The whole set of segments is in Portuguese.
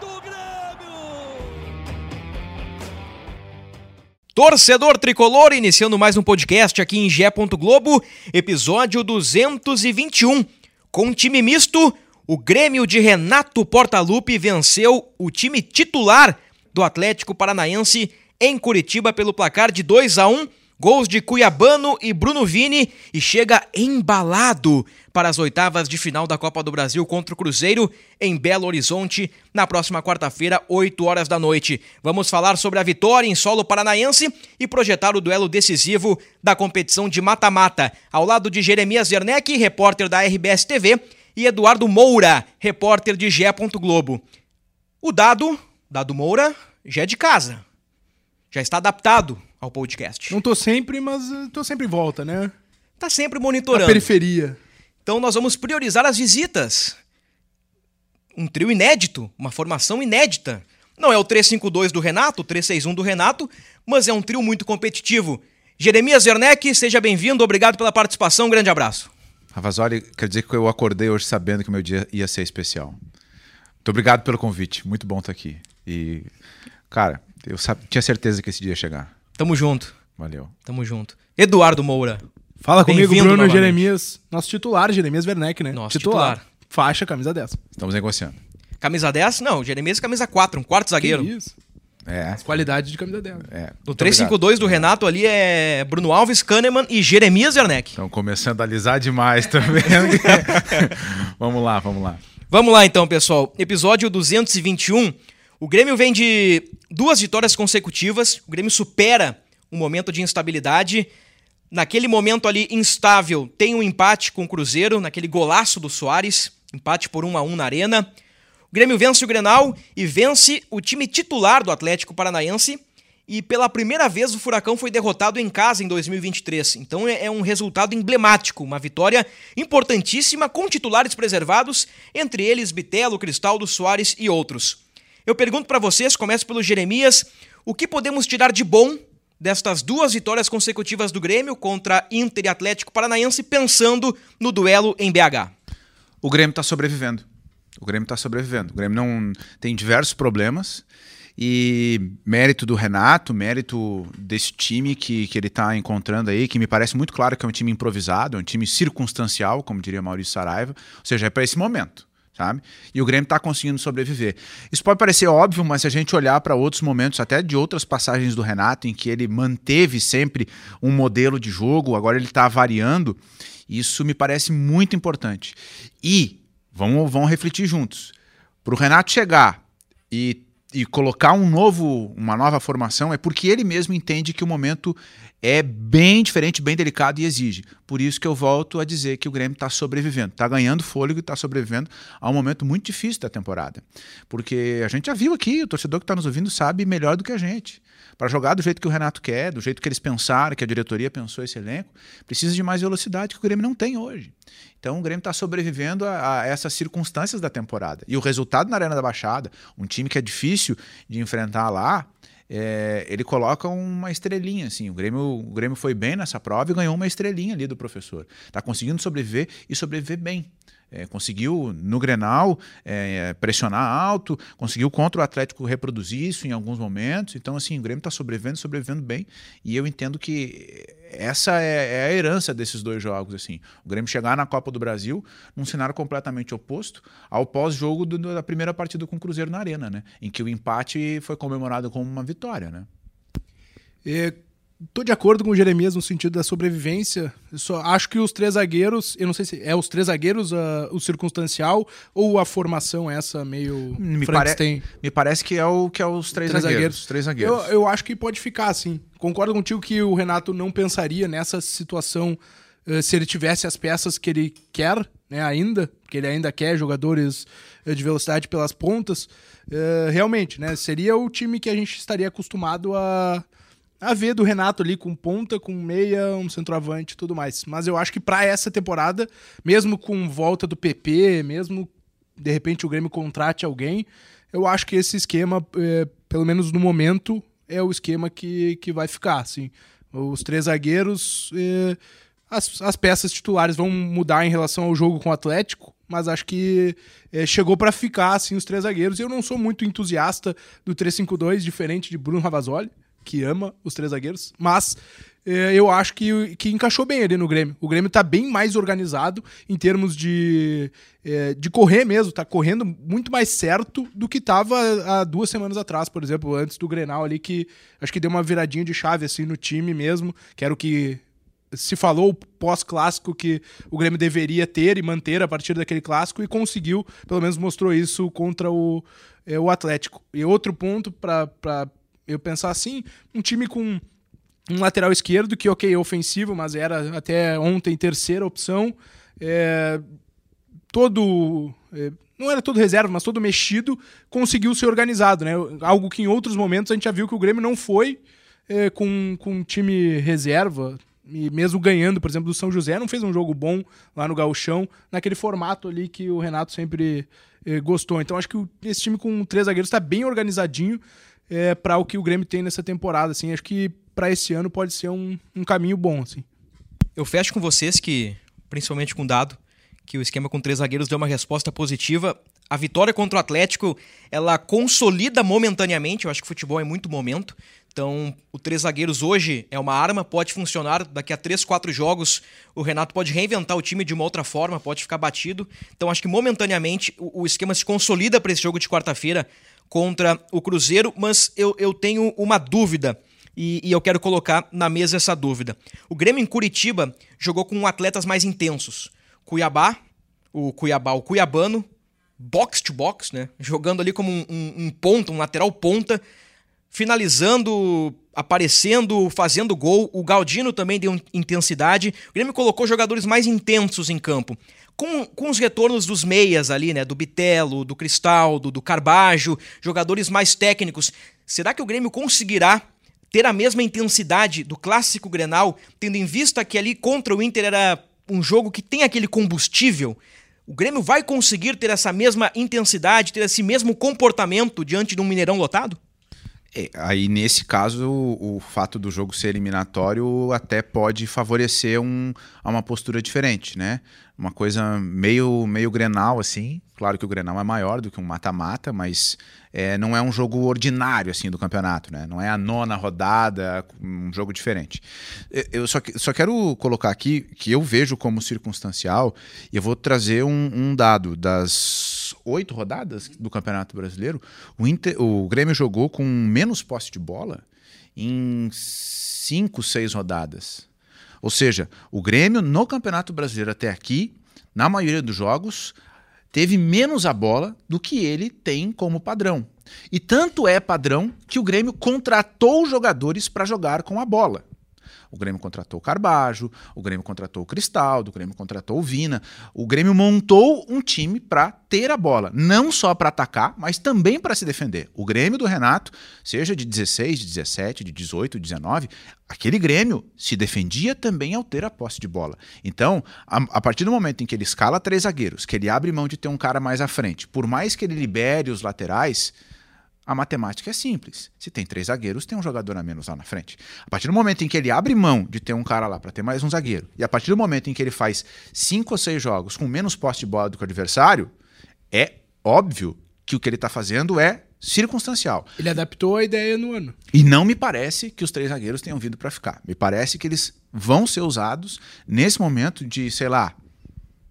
do Grêmio! Torcedor tricolor, iniciando mais um podcast aqui em Gé. Globo, episódio 221. Com time misto, o Grêmio de Renato Portaluppi venceu o time titular do Atlético Paranaense em Curitiba pelo placar de 2 a 1 Gols de Cuiabano e Bruno Vini e chega embalado para as oitavas de final da Copa do Brasil contra o Cruzeiro em Belo Horizonte na próxima quarta-feira, 8 horas da noite. Vamos falar sobre a vitória em solo paranaense e projetar o duelo decisivo da competição de mata-mata, ao lado de Jeremias Werneck, repórter da RBS TV, e Eduardo Moura, repórter de Gé. Globo. O dado, Dado Moura, já é de casa. Já está adaptado ao podcast. Não tô sempre, mas eh, tô sempre em volta, né? Tá sempre monitorando. periferia. Então nós vamos priorizar as visitas. Um trio inédito, uma formação inédita. Não é o 352 do Renato, o 361 do Renato, mas é um trio muito competitivo. Jeremias Werneck, seja bem-vindo, obrigado pela participação, um grande abraço. Ravazoli, quer dizer que eu acordei hoje sabendo que meu dia ia ser especial. Muito obrigado pelo convite, muito bom estar aqui. E, cara, eu tinha certeza que esse dia ia chegar. Tamo junto, Valeu. tamo junto. Eduardo Moura. Fala comigo, Bruno novamente. Jeremias. Nosso titular, Jeremias Werneck, né? Nosso titular. Faixa, camisa 10. Estamos negociando. Camisa 10? Não, Jeremias camisa 4, um quarto zagueiro. Que isso. É. Qualidade de camisa 10. é. No Muito 352 do Renato ali é Bruno Alves, Kahneman e Jeremias Werneck. Estão começando a alisar demais também. vamos lá, vamos lá. Vamos lá então, pessoal. Episódio 221. O Grêmio vem de duas vitórias consecutivas. O Grêmio supera um momento de instabilidade. Naquele momento ali instável, tem um empate com o Cruzeiro, naquele golaço do Soares, empate por 1 a 1 na Arena. O Grêmio vence o Grenal e vence o time titular do Atlético Paranaense. E pela primeira vez o Furacão foi derrotado em casa em 2023. Então é é um resultado emblemático, uma vitória importantíssima com titulares preservados, entre eles Bitelo, Cristaldo, Soares e outros. Eu pergunto pra vocês, começo pelo Jeremias, o que podemos tirar de bom destas duas vitórias consecutivas do Grêmio contra Inter e Atlético Paranaense, pensando no duelo em BH? O Grêmio está sobrevivendo. O Grêmio está sobrevivendo. O Grêmio não tem diversos problemas e mérito do Renato, mérito desse time que, que ele está encontrando aí, que me parece muito claro que é um time improvisado, é um time circunstancial, como diria Maurício Saraiva, ou seja, é para esse momento. Sabe? E o Grêmio está conseguindo sobreviver. Isso pode parecer óbvio, mas se a gente olhar para outros momentos, até de outras passagens do Renato, em que ele manteve sempre um modelo de jogo, agora ele está variando, isso me parece muito importante. E vamos, vamos refletir juntos. Para o Renato chegar e, e colocar um novo, uma nova formação, é porque ele mesmo entende que o momento é bem diferente, bem delicado e exige. Por isso que eu volto a dizer que o Grêmio está sobrevivendo, está ganhando fôlego e está sobrevivendo a um momento muito difícil da temporada. Porque a gente já viu aqui, o torcedor que está nos ouvindo sabe melhor do que a gente. Para jogar do jeito que o Renato quer, do jeito que eles pensaram, que a diretoria pensou esse elenco, precisa de mais velocidade que o Grêmio não tem hoje. Então o Grêmio está sobrevivendo a, a essas circunstâncias da temporada. E o resultado na Arena da Baixada, um time que é difícil de enfrentar lá, é, ele coloca uma estrelinha, assim. O Grêmio, o Grêmio foi bem nessa prova e ganhou uma estrelinha ali do professor. Está conseguindo sobreviver e sobreviver bem. É, conseguiu no Grenal é, pressionar alto, conseguiu contra o Atlético reproduzir isso em alguns momentos. Então, assim, o Grêmio está sobrevivendo, sobrevivendo bem. E eu entendo que essa é, é a herança desses dois jogos. assim. O Grêmio chegar na Copa do Brasil num cenário completamente oposto ao pós-jogo da primeira partida com o Cruzeiro na Arena, né? Em que o empate foi comemorado como uma vitória, né? É, tô de acordo com o Jeremias no sentido da sobrevivência. Eu só acho que os três zagueiros, eu não sei se é os três zagueiros ah, o circunstancial ou a formação essa meio Me, pare- Frankenstein. me parece que é o que é os três, Três zagueiros. zagueiros. Três zagueiros. Eu, eu acho que pode ficar assim. Concordo contigo que o Renato não pensaria nessa situação uh, se ele tivesse as peças que ele quer, né, ainda, que ele ainda quer jogadores uh, de velocidade pelas pontas, realmente, né, seria o time que a gente estaria acostumado a, a ver do Renato ali com ponta, com meia, um centroavante e tudo mais. Mas eu acho que para essa temporada, mesmo com volta do PP, mesmo de repente o Grêmio contrate alguém, eu acho que esse esquema, é, pelo menos no momento, é o esquema que, que vai ficar. Assim. Os três zagueiros, é, as, as peças titulares vão mudar em relação ao jogo com o Atlético, mas acho que é, chegou para ficar assim os três zagueiros. Eu não sou muito entusiasta do 3-5-2, diferente de Bruno Ravazoli, que ama os três zagueiros, mas é, eu acho que, que encaixou bem ali no Grêmio. O Grêmio está bem mais organizado em termos de, é, de correr mesmo, está correndo muito mais certo do que estava há duas semanas atrás, por exemplo, antes do Grenal ali, que acho que deu uma viradinha de chave assim no time mesmo, que era o que se falou pós-clássico que o Grêmio deveria ter e manter a partir daquele clássico e conseguiu, pelo menos mostrou isso contra o, é, o Atlético. E outro ponto para eu pensar assim, um time com um lateral esquerdo que, ok, é ofensivo, mas era até ontem terceira opção. É, todo. É, não era todo reserva, mas todo mexido, conseguiu ser organizado, né? Algo que em outros momentos a gente já viu que o Grêmio não foi é, com, com time reserva, e mesmo ganhando, por exemplo, do São José, não fez um jogo bom lá no Gauchão, naquele formato ali que o Renato sempre é, gostou. Então acho que esse time com três zagueiros está bem organizadinho é, para o que o Grêmio tem nessa temporada. Assim, acho que para esse ano pode ser um, um caminho bom, assim. Eu fecho com vocês que, principalmente com o Dado, que o esquema com três zagueiros deu uma resposta positiva. A vitória contra o Atlético, ela consolida momentaneamente, eu acho que futebol é muito momento. Então, o três zagueiros hoje é uma arma, pode funcionar. Daqui a três, quatro jogos, o Renato pode reinventar o time de uma outra forma, pode ficar batido. Então, acho que momentaneamente o, o esquema se consolida para esse jogo de quarta-feira contra o Cruzeiro. Mas eu, eu tenho uma dúvida e, e eu quero colocar na mesa essa dúvida. O Grêmio em Curitiba jogou com atletas mais intensos. Cuiabá, o Cuiabá, o Cuiabano, box to box, né? Jogando ali como um, um, um ponta, um lateral ponta, finalizando, aparecendo, fazendo gol. O Galdino também deu intensidade. O Grêmio colocou jogadores mais intensos em campo. Com, com os retornos dos meias ali, né? Do Bitelo, do Cristaldo, do Carbajo, jogadores mais técnicos. Será que o Grêmio conseguirá ter a mesma intensidade do clássico Grenal, tendo em vista que ali contra o Inter era um jogo que tem aquele combustível, o Grêmio vai conseguir ter essa mesma intensidade, ter esse mesmo comportamento diante de um Mineirão lotado? É, aí, nesse caso, o, o, fato do jogo ser eliminatório até pode favorecer um, uma postura diferente, né? Uma coisa meio, meio grenal, assim. Claro que o grenal é maior do que um mata-mata, mas é, não é um jogo ordinário, assim, do campeonato, né? Não é a nona rodada, um jogo diferente. Eu só, só quero colocar aqui que eu vejo como circunstancial, e eu vou trazer um, um dado das oito rodadas do Campeonato Brasileiro, o, Inter, o Grêmio jogou com menos posse de bola em cinco, seis rodadas. Ou seja, o Grêmio no Campeonato Brasileiro até aqui, na maioria dos jogos, teve menos a bola do que ele tem como padrão. E tanto é padrão que o Grêmio contratou jogadores para jogar com a bola. O Grêmio contratou o Carbajo, o Grêmio contratou o Cristaldo, o Grêmio contratou o Vina. O Grêmio montou um time para ter a bola, não só para atacar, mas também para se defender. O Grêmio do Renato, seja de 16, de 17, de 18, de 19, aquele Grêmio se defendia também ao ter a posse de bola. Então, a, a, partir do momento em que ele escala três zagueiros, que ele abre mão de ter um cara mais à frente, por mais que ele libere os laterais, a matemática é simples. Se tem três zagueiros, tem um jogador a menos lá na frente. A partir do momento em que ele abre mão de ter um cara lá para ter mais um zagueiro, e a partir do momento em que ele faz cinco ou seis jogos com menos poste de bola do que o adversário, é óbvio que o que ele está fazendo é circunstancial. Ele adaptou a ideia no ano. E não me parece que os três zagueiros tenham vindo para ficar. Me parece que eles vão ser usados nesse momento de, sei lá,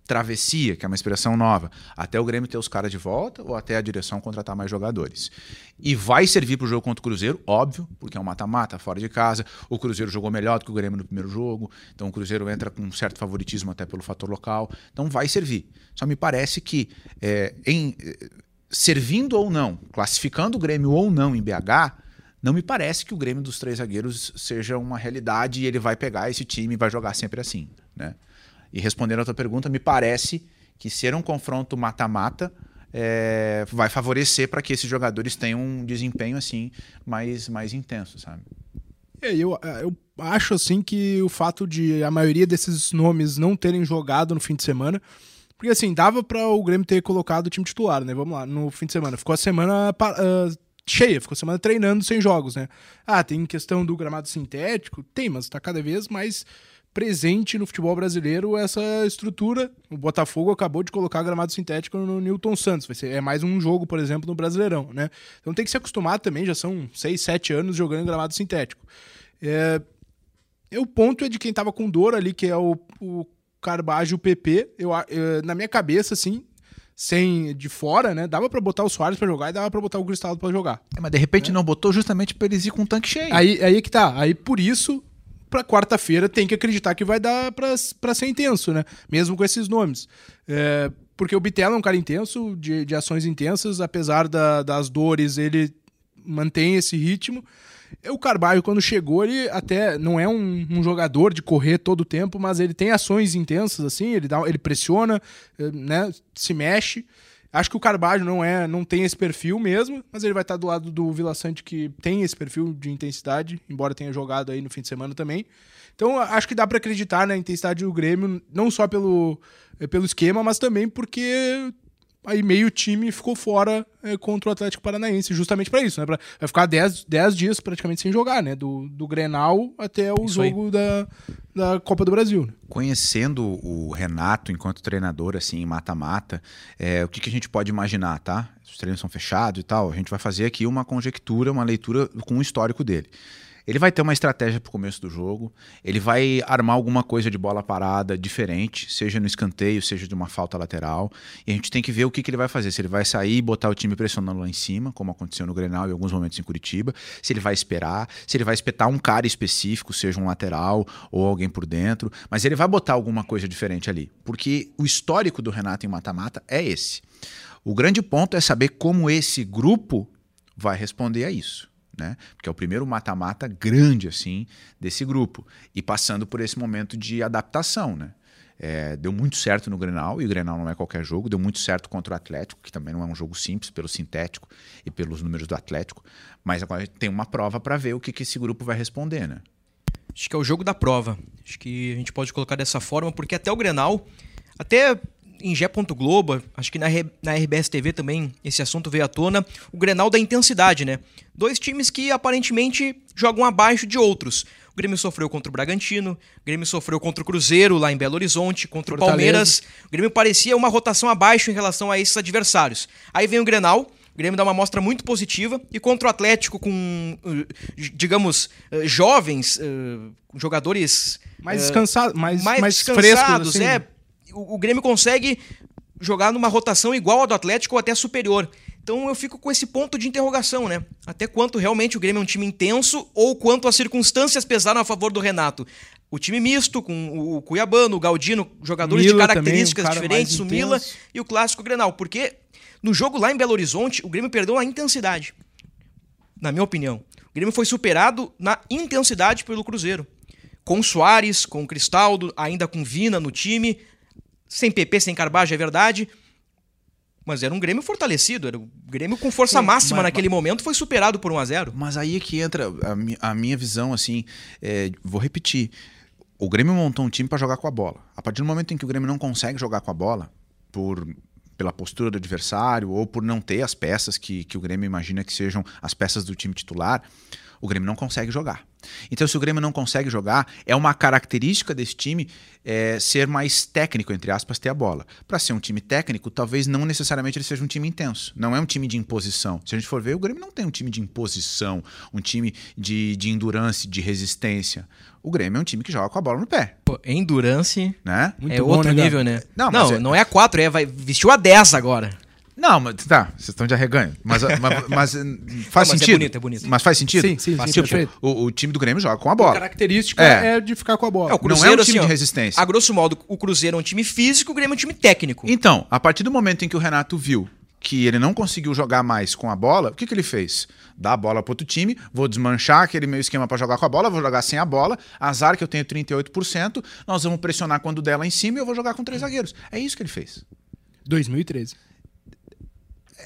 travessia, que é uma expressão nova, até o Grêmio ter os caras de volta ou até a direção contratar mais jogadores. E vai servir para o jogo contra o Cruzeiro, óbvio, porque é um mata-mata fora de casa. O Cruzeiro jogou melhor do que o Grêmio no primeiro jogo, então o Cruzeiro entra com um certo favoritismo até pelo fator local. Então vai servir. Só me parece que, é, em, servindo ou não, classificando o Grêmio ou não em BH, não me parece que o Grêmio dos três zagueiros seja uma realidade e ele vai pegar esse time e vai jogar sempre assim. Né? E respondendo a tua pergunta, me parece que ser um confronto mata-mata é, vai favorecer para que esses jogadores tenham um desempenho assim mais, mais intenso, sabe? É, eu, eu acho assim que o fato de a maioria desses nomes não terem jogado no fim de semana, porque assim, dava para o Grêmio ter colocado o time titular, né? Vamos lá, no fim de semana. Ficou a semana uh, cheia, ficou a semana treinando sem jogos, né? Ah, tem questão do gramado sintético? Tem, mas tá cada vez mais presente no futebol brasileiro essa estrutura. O Botafogo acabou de colocar gramado sintético no Newton Santos. Vai ser, é mais um jogo, por exemplo, no Brasileirão, né? Então tem que se acostumar também, já são 6, 7 anos jogando em gramado sintético. É, o ponto é de quem tava com dor ali, que é o, o Carbajo o PP. Eu, eu, na minha cabeça, assim, sem de fora, né? Dava para botar o Soares para jogar e dava para botar o Cristaldo para jogar. É, mas de repente é. não botou justamente para eles ir com o tanque cheio. Aí, aí é que tá. Aí por isso para quarta-feira tem que acreditar que vai dar para ser intenso, né? Mesmo com esses nomes. É, porque o Bitelo é um cara intenso, de, de ações intensas, apesar da, das dores, ele mantém esse ritmo. O Carvalho, quando chegou, ele até não é um, um, jogador de correr todo o tempo, mas ele tem ações intensas, assim, ele, dá, ele pressiona, é, né, se mexe. Acho que o Carvalho não é, não tem esse perfil mesmo, mas ele vai estar do lado do Vila Sante que tem esse perfil de intensidade, embora tenha jogado aí no fim de semana também. Então acho que dá para acreditar na intensidade do Grêmio, não só pelo, pelo esquema, mas também porque aí meio time ficou fora é, contra o Atlético Paranaense, justamente para isso, né? Pra, vai ficar 10 dias praticamente sem jogar, né? Do, do Grenal até o isso jogo da, da Copa do Brasil. Né? Conhecendo o Renato enquanto treinador, assim, mata-mata, é, o que, que a gente pode imaginar, tá? Os treinos são fechados e tal, a gente vai fazer aqui uma conjectura, uma leitura com o histórico dele. Ele vai ter uma estratégia para o começo do jogo, ele vai armar alguma coisa de bola parada diferente, seja no escanteio, seja de uma falta lateral, e a gente tem que ver o que, que ele vai fazer. Se ele vai sair e botar o time pressionando lá em cima, como aconteceu no Grenal e alguns momentos em Curitiba, se ele vai esperar, se ele vai espetar um cara específico, seja um lateral ou alguém por dentro, mas ele vai botar alguma coisa diferente ali, porque o histórico do Renato em mata-mata é esse. O grande ponto é saber como esse grupo vai responder a isso né? Porque é o primeiro mata-mata grande assim desse grupo e passando por esse momento de adaptação, né? É, deu muito certo no Grenal, e o Grenal não é qualquer jogo, deu muito certo contra o Atlético, que também não é um jogo simples pelo sintético e pelos números do Atlético, mas agora tem uma prova para ver o que, que esse grupo vai responder, né? Acho que é o jogo da prova. Acho que a gente pode colocar dessa forma, porque até o Grenal, até em Gé. Globo, acho que na, na RBS TV também esse assunto veio à tona, o Grenal da intensidade, né? Dois times que aparentemente jogam abaixo de outros. O Grêmio sofreu contra o Bragantino, o Grêmio sofreu contra o Cruzeiro lá em Belo Horizonte, contra Fortaleza. o Palmeiras. O Grêmio parecia uma rotação abaixo em relação a esses adversários. Aí vem o Grenal, o Grêmio dá uma amostra muito positiva e contra o Atlético com, uh, digamos, uh, jovens, uh, jogadores mais descansados, mais, mais, mais descansados, frescos, assim. é o, o Grêmio consegue jogar numa rotação igual a do Atlético ou até superior. Então eu fico com esse ponto de interrogação, né? Até quanto realmente o Grêmio é um time intenso ou quanto as circunstâncias pesaram a favor do Renato. O time misto, com o Cuiabano, o Galdino, jogadores de características também, um diferentes, o Mila e o clássico Grenal. Porque no jogo lá em Belo Horizonte, o Grêmio perdeu a intensidade. Na minha opinião. O Grêmio foi superado na intensidade pelo Cruzeiro. Com Soares, com Cristaldo, ainda com Vina no time, sem PP, sem Carbajo, é verdade. Mas era um Grêmio fortalecido, era um Grêmio com força máxima mas, naquele mas, momento, foi superado por 1 a 0 Mas aí é que entra a, a minha visão, assim, é, vou repetir. O Grêmio montou um time para jogar com a bola. A partir do momento em que o Grêmio não consegue jogar com a bola, por pela postura do adversário ou por não ter as peças que, que o Grêmio imagina que sejam as peças do time titular, o Grêmio não consegue jogar. Então, se o Grêmio não consegue jogar, é uma característica desse time é, ser mais técnico, entre aspas, ter a bola. Para ser um time técnico, talvez não necessariamente ele seja um time intenso. Não é um time de imposição. Se a gente for ver, o Grêmio não tem um time de imposição, um time de, de endurance, de resistência. O Grêmio é um time que joga com a bola no pé. Pô, endurance né? Muito é bom, outro né, nível, né? Não, não, é... não é a 4, é, vai, vestiu a 10 agora. Não, mas tá, vocês estão de arreganho. Mas, mas, mas faz não, mas é sentido. É bonito, é bonito. Mas faz sentido? Sim, sim, faz sim tipo, o, o, time do Grêmio joga com a bola. A característica é, é de ficar com a bola. É, o Cruzeiro, não é um time assim, de resistência. a grosso modo, o Cruzeiro é um time físico, o Grêmio é um time técnico. Então, a partir do momento em que o Renato viu que ele não conseguiu jogar mais com a bola, o que, que ele fez? Dá a bola para outro time, vou desmanchar aquele meu esquema para jogar com a bola, vou jogar sem a bola, azar que eu tenho 38%, nós vamos pressionar quando der lá em cima e eu vou jogar com três zagueiros. É isso que ele fez. 2013.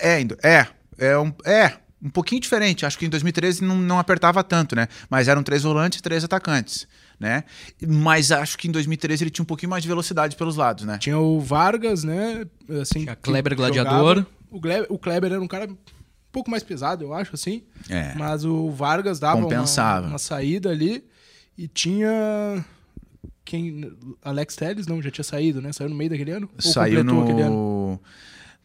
É, ainda- é, é um, é um pouquinho diferente. Acho que em 2013 não, não apertava tanto, né? Mas eram três volantes e três atacantes, né? Mas acho que em 2013 ele tinha um pouquinho mais de velocidade pelos lados, né? Tinha o Vargas, né? Assim, Tinha Kleber. Gladiador. O, Gle- o Kleber era um cara um pouco mais pesado, eu acho, assim. É. Mas o Vargas dava uma, Compensava. uma saída ali. E tinha. Quem. Alex Telles, não, já tinha saído, né? Saiu no meio daquele ano? Ou Saiu aquele ano?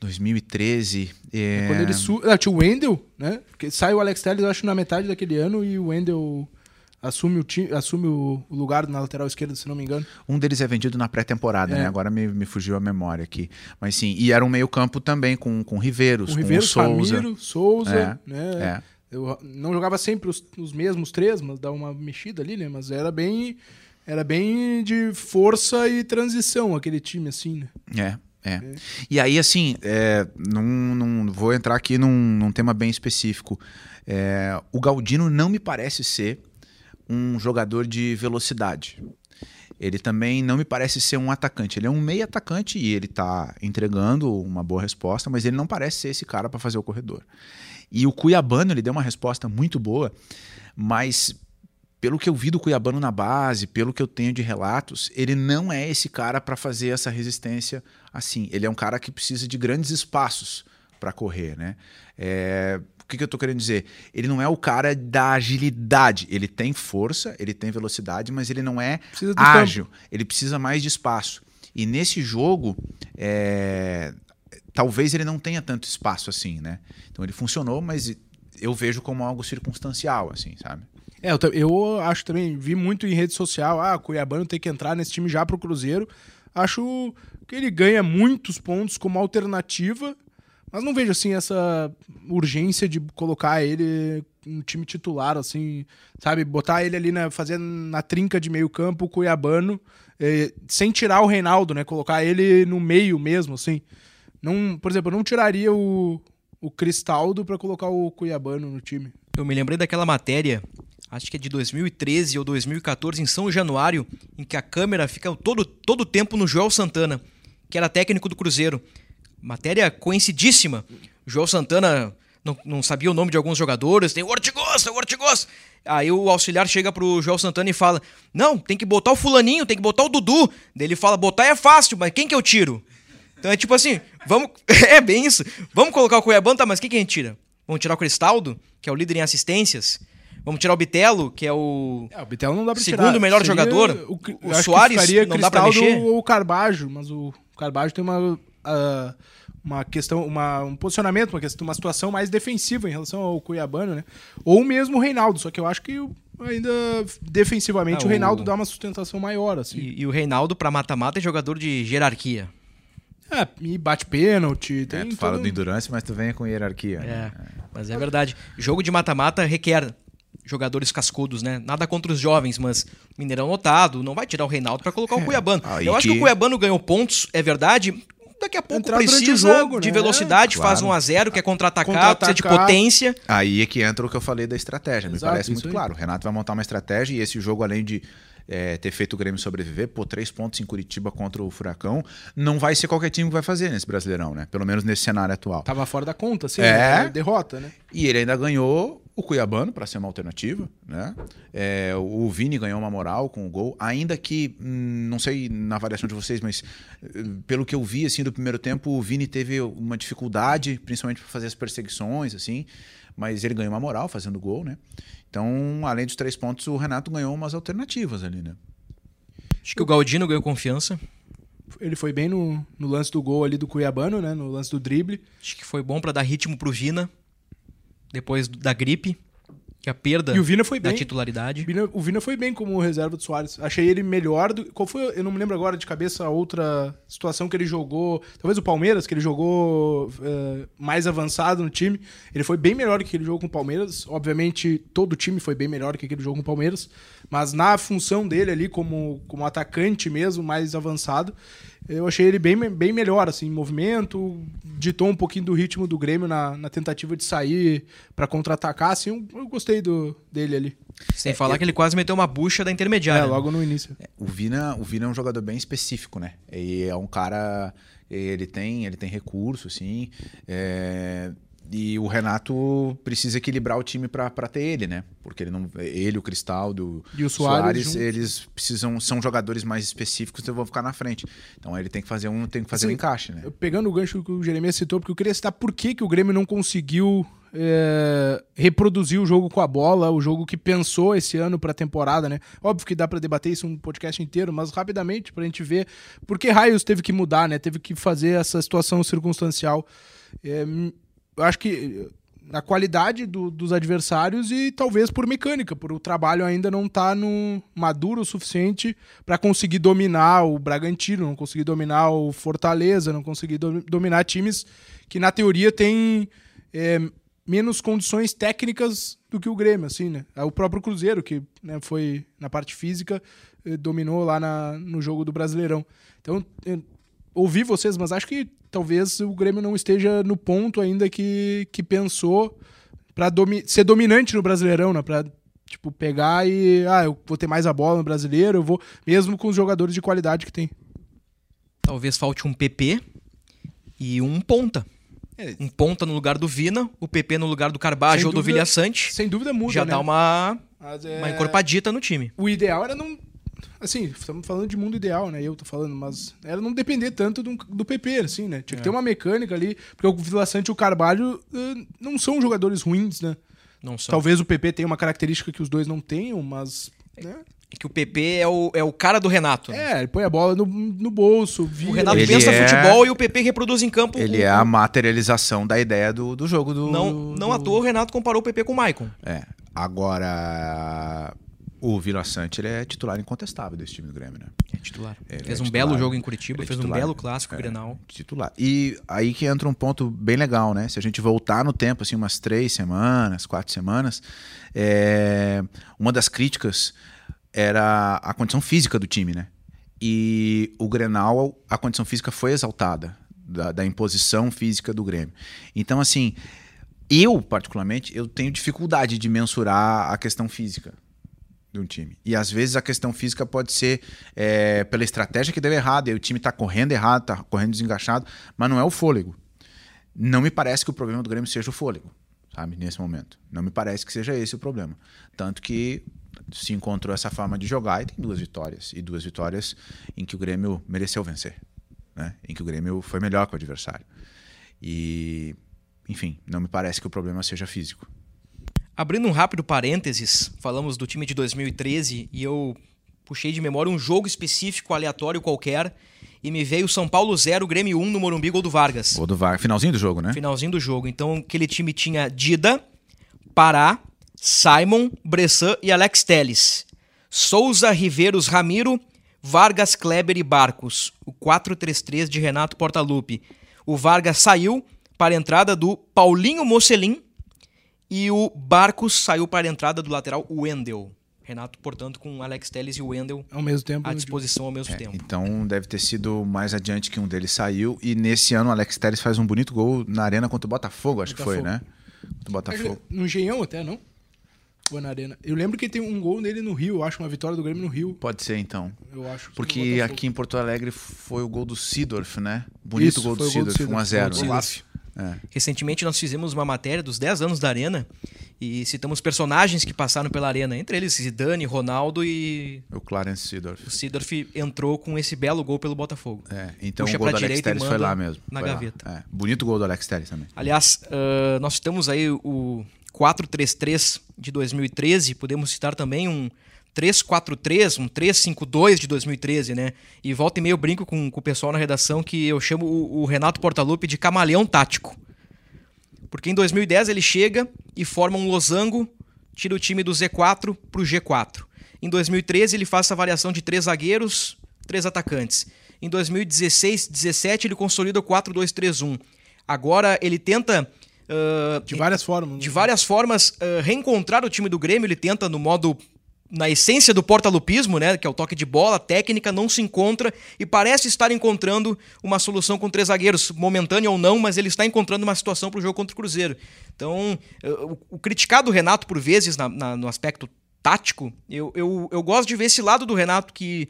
No 2013. É... Quando ele su... ah, tinha o Wendel, né? Porque sai o Alex Telles, eu acho, na metade daquele ano e o Wendel assume o, ti... assume o lugar na lateral esquerda, se não me engano. Um deles é vendido na pré-temporada, É. né? Agora me, me fugiu a memória aqui. Mas sim, e era um meio-campo também com, com Riveiros, com Ribeiro, o Souza. Souza, É, né? é. Eu não jogava sempre os, os mesmos três, mas dá uma mexida ali, né? Mas era bem era bem de força e transição aquele time assim, né? É, é. E aí, assim, é, não, não vou entrar aqui num, num tema bem específico. É, o Galdino não me parece ser um jogador de velocidade. Ele também não me parece ser um atacante. Ele é um meio atacante e ele tá entregando uma boa resposta, mas ele não parece ser esse cara para fazer o corredor. E o Cuiabano, ele deu uma resposta muito boa, mas pelo que eu vi do Cuiabano na base, pelo que eu tenho de relatos, ele não é esse cara para fazer essa resistência assim. Ele é um cara que precisa de grandes espaços para correr, né? É, o que, que eu tô querendo dizer? Ele não é o cara da agilidade. Ele tem força, ele tem velocidade, mas ele não é ágil. Ele precisa mais de espaço. E nesse jogo, é, talvez ele não tenha tanto espaço assim, né? Então ele funcionou, mas eu vejo como algo circunstancial, assim, sabe? É, eu, eu acho também, vi muito em rede social, ah, Cuiabano tem que entrar nesse time já pro Cruzeiro. Acho que ele ganha muitos pontos como alternativa, mas não vejo assim essa urgência de colocar ele no time titular, assim, sabe? Botar ele ali na fazer na trinca de meio campo Cuiabano, eh, sem tirar o Reinaldo, né? Colocar ele no meio mesmo, assim. Não, por exemplo, eu não tiraria o, o Cristaldo pra colocar o Cuiabano no time. Eu me lembrei daquela matéria, acho que é de 2013 ou 2014, em São Januário, em que a câmera fica todo todo o tempo no Joel Santana, que era técnico do Cruzeiro. Matéria conhecidíssima. O Joel Santana não, não sabia o nome de alguns jogadores, tem o Ortigosa, o Ortigosa. Aí o auxiliar chega pro Joel Santana e fala: Não, tem que botar o Fulaninho, tem que botar o Dudu. Daí ele fala: Botar é fácil, mas quem que eu tiro? Então é tipo assim, vamos. É bem isso. Vamos colocar o Cuiabano, tá, mas quem que a gente tira? Vamos tirar o Cristaldo, que é o líder em assistências. Vamos tirar o Bitelo, que é o. É, o Bitel não dá pra Segundo tirar. melhor jogador, o, o Soares não dá pra Cristaldo mexer? ou o Carbajo, mas o Carbajo tem uma, ah, uma questão, uma, um posicionamento, uma, questão, uma situação mais defensiva em relação ao Cuiabano, né? Ou mesmo o Reinaldo, só que eu acho que o- ainda defensivamente Ah, o Reinaldo o- dá uma sustentação maior, assim. E, e o Reinaldo, pra mata-mata, é jogador de jerarquia. É, e bate pênalti, tem É, tu fala todo- do endurance, mas tu vem com hierarquia. né? É, mas é verdade. Jogo de mata-mata requer jogadores cascudos, né? Nada contra os jovens, mas Mineirão lotado, não vai tirar o Reinaldo pra colocar o Cuiabano. Ah, e Eu acho que... que- o Cuiabano ganhou pontos, é verdade. Daqui a pouco Entrar precisa o jogo, de né? velocidade, É, faz claro. 1 a 0 quer contra-atacar, precisa de potência. Aí é que entra o que eu falei da estratégia. Me Exato, parece isso muito aí. claro. O Renato vai montar uma estratégia e esse jogo, além de é, ter feito o Grêmio sobreviver, pô, três pontos em Curitiba contra o Furacão, não vai ser qualquer time que vai fazer nesse Brasileirão, né? Pelo menos nesse cenário atual. Tava fora da conta, assim, É. né? derrota, né? E ele ainda ganhou o Cuiabano para ser uma alternativa, né? É, o Vini ganhou uma moral com o gol, ainda que hum, não sei na avaliação de vocês, mas eh, pelo que eu vi assim do primeiro tempo, o Vini teve uma dificuldade, principalmente para fazer as perseguições, assim, mas ele ganhou uma moral fazendo gol, né? Então, além dos três pontos, o Renato ganhou umas alternativas ali, né? Acho que o Galdino ganhou confiança. Ele foi bem no, no lance do gol ali do Cuiabano, né? No lance do drible. Acho que foi bom pra dar ritmo pro Vina. Depois da gripe, que a perda E o Vina foi da bem. titularidade. O Vina, o Vina foi bem como reserva do Soares. Achei ele melhor do. Qual foi? Eu não me lembro agora de cabeça a outra situação que ele jogou. Talvez o Palmeiras, que ele jogou eh, mais avançado no time. Ele foi bem melhor que aquele jogo com o Palmeiras. Obviamente, todo o time foi bem melhor que aquele jogo com o Palmeiras. Mas na função dele ali, como, como atacante mesmo, mais avançado, eu achei ele bem, bem melhor, assim, em movimento, ditou um pouquinho do ritmo do Grêmio na, na tentativa de sair pra contra-atacar, assim, eu, eu gostei do, dele ali. Sem falar que ele quase meteu uma bucha da intermediária. É, né? logo no início. O Vina, o Vina é um jogador bem específico, né? E é um cara, ele tem, ele tem recurso, assim. é, e o Renato precisa equilibrar o time pra ter ele, né? Porque ele não, ele, o Cristaldo, E o Soares juntos. eles precisam, são jogadores mais específicos, então vão ficar na frente. Então ele tem que fazer um, tem que fazer um Assim, encaixe, né? Pegando o gancho que o Jeremias citou, porque eu queria citar por que, que o Grêmio não conseguiu é, reproduzir o jogo com a bola, o jogo que pensou esse ano pra temporada, né? Óbvio que dá pra debater isso um podcast inteiro, mas rapidamente pra gente ver por que Raios teve que mudar, né? Teve que fazer essa situação circunstancial. É, eu acho que na qualidade do- dos adversários e talvez por mecânica, por o trabalho ainda não estar no maduro o suficiente para conseguir dominar o Bragantino, não conseguir dominar o Fortaleza, não conseguir do- dominar times que na teoria têm é, menos condições técnicas do que o Grêmio, assim, né? É O próprio Cruzeiro que né, foi na parte física eh, dominou lá na- no jogo do Brasileirão. Então eu ouvi vocês, mas acho que talvez o Grêmio não esteja no ponto ainda que, que pensou para ser dominante no Brasileirão, né? Pra, tipo, pegar e. Ah, eu vou ter mais a bola no brasileiro, eu vou. Mesmo com os jogadores de qualidade que tem. Talvez falte um PP e um ponta. É. Um ponta no lugar do Vina, o PP no lugar do Carbajo ou do Vilha Sante. Sem dúvida muda, Já né? dá uma, é- uma encorpadita no time. O ideal era não. Assim, estamos falando de mundo ideal, né? Eu tô falando, mas era não depender tanto do, do PP, assim, né? Tinha que ter uma mecânica ali, porque o Vila Sante e o Carvalho eh, não são jogadores ruins, né? Não só. Talvez o PP tenha uma característica que os dois não tenham, mas. Né? É que o PP é o, é o cara do Renato. né? É, ele põe a bola no, no bolso, vira. O Renato Ele pensa é- futebol e o PP reproduz em campo. Ele o- é a materialização da ideia do, do jogo do. Não, não do- à toa o Renato comparou o PP com o Maicon. É. Agora, o Vila Sante ele é titular incontestável desse time do Grêmio, né? É titular. Ele fez é um titular. belo jogo em Curitiba, é fez um belo clássico É. Grenal. Titular. E aí que entra um ponto bem legal, né? Se a gente voltar no tempo, assim, umas três semanas, quatro semanas, é, uma das críticas era a condição física do time, né? E o Grenal, a condição física foi exaltada, da, da imposição física do Grêmio. Então, assim, eu, particularmente, eu tenho dificuldade de mensurar a questão física de um time. E às vezes a questão física pode ser é, pela estratégia que deu errado, e o time tá correndo errado, tá correndo desengaixado, mas não é o fôlego. Não me parece que o problema do Grêmio seja o fôlego, sabe, nesse momento. Não me parece que seja esse o problema. Tanto que se encontrou essa forma de jogar e tem duas vitórias. E duas vitórias em que o Grêmio mereceu vencer. Né? Em que o Grêmio foi melhor que o adversário. E, enfim, não me parece que o problema seja físico. Abrindo um rápido parênteses, falamos do time de 2013 e eu puxei de memória um jogo específico, aleatório qualquer, e me veio São Paulo 0, Grêmio 1 no Morumbi, gol do Vargas. O do VAR, finalzinho do jogo, né? Finalzinho do jogo. Então, aquele time tinha Dida, Pará, Simon, Bressan e Alex Teles. Souza, Riveiros, Ramiro, Vargas, Kleber e Barcos. O 4-3-3 de Renato Portaluppi. O Vargas saiu para a entrada do Paulinho Mocelin e o Barcos saiu para a entrada do lateral Wendel. Renato, portanto, com Alex Teles e o Wendel Ao mesmo tempo. à disposição ao mesmo É, tempo. então deve ter sido mais adiante que um deles saiu. E nesse ano o Alex Telles faz um bonito gol na arena contra o Botafogo, acho que foi, né? Contra o Botafogo. No Engenhão até, não? Ou na Arena. Eu lembro que tem um gol dele no Rio, eu acho, uma vitória do Grêmio no Rio. Pode ser então. Eu acho. Porque Botafogo. aqui em Porto Alegre foi o gol do Sidorf, né? Bonito Isso, gol do o gol do Sidorf, Seedorf, 1x0. Seedorf. É. Recentemente nós fizemos uma matéria dos 10 anos da Arena e citamos personagens que passaram pela Arena, entre eles Zidane, Ronaldo e O Clarence Sidorf. o Sidorf entrou com esse belo gol pelo Botafogo. É, então Puxa o gol do Alex Telles foi lá mesmo. na gaveta. É, Bonito gol do Alex Telles também. Aliás, ah, nós citamos aí o 4-3-3 de 2013, podemos citar também um 3-4-3, um 3-5-2 de 2013, né? E volta e meio brinco com, com o pessoal na redação que eu chamo o, o Renato Portaluppi de camaleão tático. Porque em 2010 ele chega e forma um losango, tira o time do Z4 pro G4. Em 2013 ele faz essa variação de três zagueiros, três atacantes. Em 2016, 17 ele consolida o 4-2-3-1. Agora ele tenta ah, De várias formas. de várias formas ah, reencontrar o time do Grêmio. Ele tenta no modo na essência do portalupismo, né, que é o toque de bola, técnica, não se encontra e parece estar encontrando uma solução com três zagueiros, momentânea ou não, mas ele está encontrando uma situação para o jogo contra o Cruzeiro. Então, o, criticado Renato, por vezes, na, na, no aspecto tático, eu, eu, eu gosto de ver esse lado do Renato que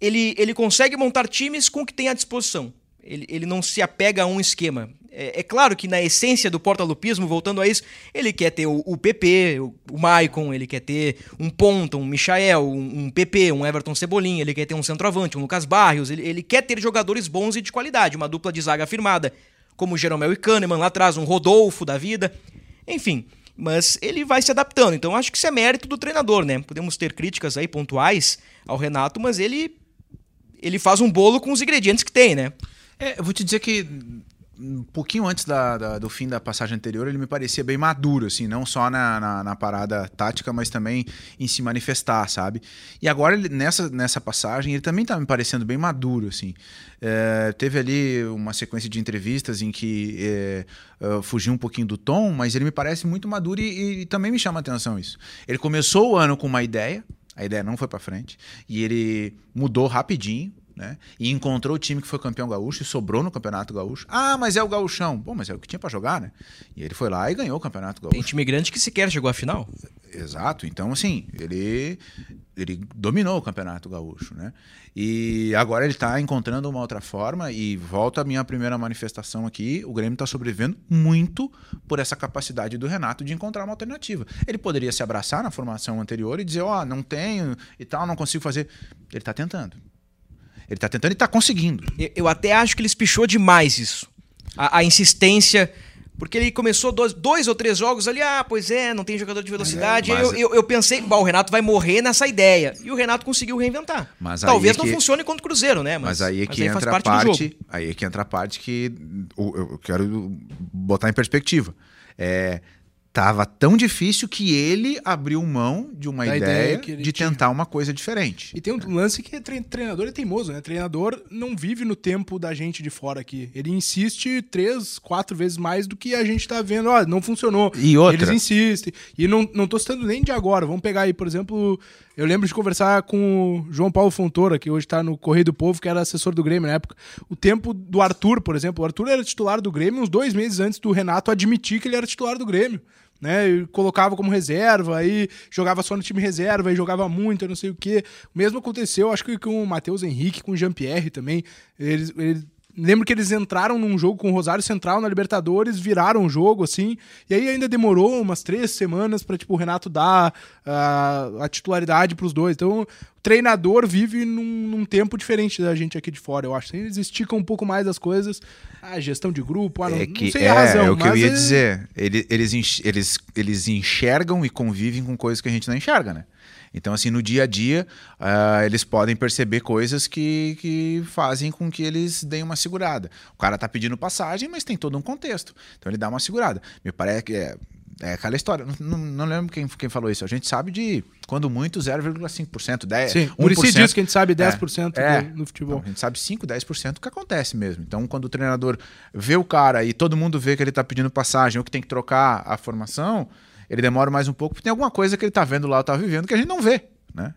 ele, ele consegue montar times com o que tem à disposição. Ele, ele não se apega a um esquema. É, é claro que na essência do portalupismo, voltando a isso, ele quer ter o, o PP, o, o Maicon, ele quer ter um Ponta, um Michael, um, um PP, um Everton Cebolinha, ele quer ter um centroavante, um Lucas Barrios, ele, ele quer ter jogadores bons e de qualidade, uma dupla de zaga afirmada, como Jeromel e Kahneman lá atrás, um Rodolfo da vida, enfim... Mas ele vai se adaptando, então acho que isso é mérito do treinador, né? Podemos ter críticas aí pontuais ao Renato, mas ele ele faz um bolo com os ingredientes que tem, né? É, eu vou te dizer que um pouquinho antes da, da, do fim da passagem anterior, ele me parecia bem maduro, assim, não só na, na, na parada tática, mas também em se manifestar, sabe? E agora, ele, nessa, nessa passagem, ele também tá me parecendo bem maduro, assim. É, teve ali uma sequência de entrevistas em que é, fugiu um pouquinho do tom, mas ele me parece muito maduro e, e também me chama atenção isso. Ele começou o ano com uma ideia, a ideia não foi para frente, e ele mudou rapidinho, né? E encontrou o time que foi campeão gaúcho e sobrou no Campeonato Gaúcho. Ah, mas é o gaúchão. Bom, mas é o que tinha para jogar, né? E ele foi lá e ganhou o Campeonato Gaúcho. Tem time grande que sequer chegou à final. Exato. Então, assim, ele, ele dominou o Campeonato Gaúcho, né? E agora ele está encontrando uma outra forma e volta a minha primeira manifestação aqui, o Grêmio está sobrevivendo muito por essa capacidade do Renato de encontrar uma alternativa. Ele poderia se abraçar na formação anterior e dizer, ó, oh, não tenho e tal, não consigo fazer. Ele está tentando. Ele está tentando e está conseguindo. Eu até acho que ele espichou demais isso. A, a insistência. Porque ele começou dois, dois, ou três jogos ali, ah, pois é, não tem jogador de velocidade. É, eu, eu, eu, pensei, bom, o Renato vai morrer nessa ideia. E o Renato conseguiu reinventar. Mas Talvez é não funcione contra o Cruzeiro, né? Mas, mas aí é que entra a parte. Aí é que entra a parte que eu quero botar em perspectiva. É, Tava tão difícil que ele abriu mão de uma da ideia, ideia de tinha. tentar uma coisa diferente. E tem um lance que treinador é teimoso, né? Treinador não vive no tempo da gente de fora aqui. Ele insiste três, quatro vezes mais do que a gente tá vendo. Ó, não funcionou. E outra. Eles insistem. E não, não tô citando nem de agora. Vamos pegar aí, por exemplo, eu lembro de conversar com o João Paulo Fontoura, que hoje tá no Correio do Povo, que era assessor do Grêmio na época. O tempo do Arthur, por exemplo. O Arthur era titular do Grêmio uns dois meses antes do Renato admitir que ele era titular do Grêmio né? E colocava como reserva, aí jogava só no time reserva, e jogava muito, não sei o quê. O mesmo aconteceu, acho que com o Matheus Henrique, com o Jean-Pierre também. Eles, eles Lembro que eles entraram num jogo com o Rosário Central na Libertadores, viraram o jogo, assim, e aí ainda demorou umas três semanas para tipo, o Renato dar uh, a titularidade para os dois. Então, treinador vive num, num, tempo diferente da gente aqui de fora, eu acho. Eles esticam um pouco mais as coisas. A ah, gestão de grupo, ah, não, é que, não sei é, a razão. É o que eu ia é... dizer. Eles, eles, eles, eles enxergam e convivem com coisas que a gente não enxerga, né? Então, assim, no dia a dia, uh, eles podem perceber coisas que, que fazem com que eles deem uma segurada. O cara tá pedindo passagem, mas tem todo um contexto. Então, ele dá uma segurada. Me parece que é, é aquela história. Não, não, lembro quem, quem falou isso. A gente sabe de, quando muito, 0,5%. 10%. Sim, o Muricy diz que a gente sabe 10% é, é. no futebol. Então, a gente sabe 5%, 10% que acontece mesmo. Então, quando o treinador vê o cara e todo mundo vê que ele está pedindo passagem ou que tem que trocar a formação ele demora mais um pouco, porque tem alguma coisa que ele está vendo lá, está vivendo, que a gente não vê, né?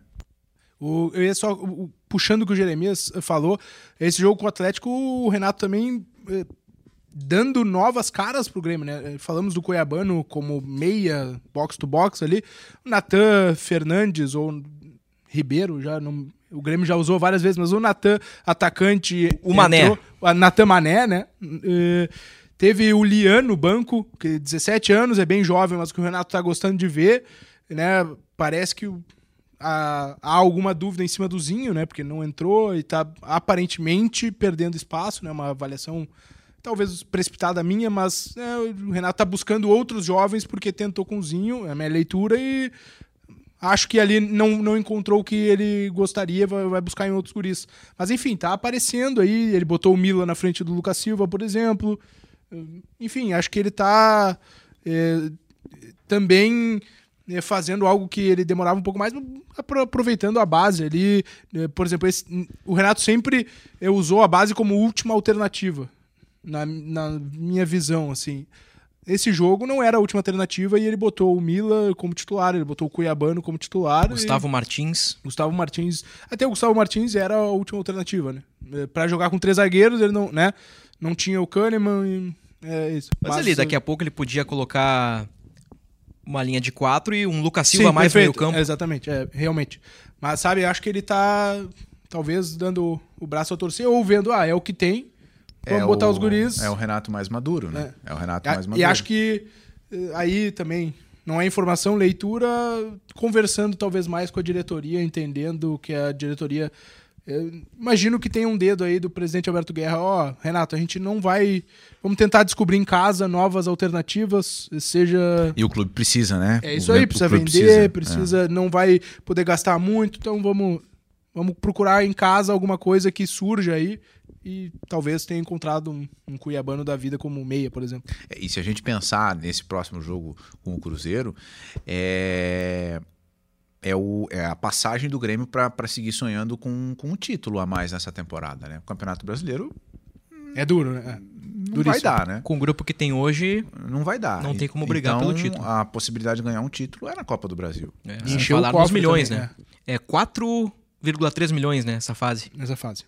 O, eu ia só, o, puxando o que o Jeremias falou, esse jogo com o Atlético, o Renato também eh, dando novas caras pro Grêmio, né? Falamos do Cuiabano como meia, box to box ali, o Natan Fernandes ou Ribeiro, já não, o Grêmio já usou várias vezes, mas o Natan, atacante. O Mané. O Natan Mané, né? Uh, Teve o Lian no banco, que 17 anos, é bem jovem, mas que o Renato tá gostando de ver, né? Parece que há, há alguma dúvida em cima do Zinho, né? Porque não entrou e tá aparentemente perdendo espaço, né? Uma avaliação talvez precipitada minha, mas né, o Renato tá buscando outros jovens porque tentou com o Zinho, é a minha leitura, e acho que ali não, não encontrou o que ele gostaria, vai, vai buscar em outros guris. Mas enfim, tá aparecendo aí, ele botou o Mila na frente do Lucas Silva, por exemplo, enfim, acho que ele está é, também é, fazendo algo que ele demorava um pouco mais, aproveitando a base ali. É, por exemplo, esse, o Renato sempre é, usou a base como última alternativa, na, na minha visão, assim. esse jogo não era a última alternativa e ele botou o Mila como titular, ele botou o Cuiabano como titular. Gustavo e... Martins. Gustavo Martins. Até o Gustavo Martins era a última alternativa, né? É, Pra jogar com três zagueiros, ele não, né? Não tinha o Kahneman e. É isso. Mas, ali, daqui a pouco ele podia colocar uma linha de quatro e um Lucas Silva Sim, mais no perfeito. meio campo. É, exatamente, é, realmente. Mas, sabe, acho que ele tá talvez dando o braço a torcer ou vendo, ah, é o que tem, vamos É botar o- os guris. É o Renato mais maduro, né? É, o Renato mais maduro. E acho que eh, aí também não é informação, leitura, conversando talvez mais com a diretoria, entendendo que a diretoria. eh, imagino que tem um dedo aí do presidente Alberto Guerra. Ó, Renato, a gente não vai. Vamos tentar descobrir em casa novas alternativas, seja. E o clube precisa, né? É O isso aí, clube precisa vender, precisa, precisa, é. não vai poder gastar muito, então vamos, vamos procurar em casa alguma coisa que surja aí e talvez tenha encontrado um, um cuiabano da vida como meia, por exemplo. É, E se a gente pensar nesse próximo jogo com o Cruzeiro, é, é, o, é a passagem do Grêmio para seguir sonhando com, com um título a mais nessa temporada, né? O Campeonato Brasileiro É duro, né? não vai dar, né? Com o grupo que tem hoje, Não vai dar. Não tem como brigar então, pelo título. A possibilidade de ganhar um título é na Copa do Brasil. é, E encheu o cofre milhões, também, né? É 4,3 milhões, né, essa fase. Nessa fase.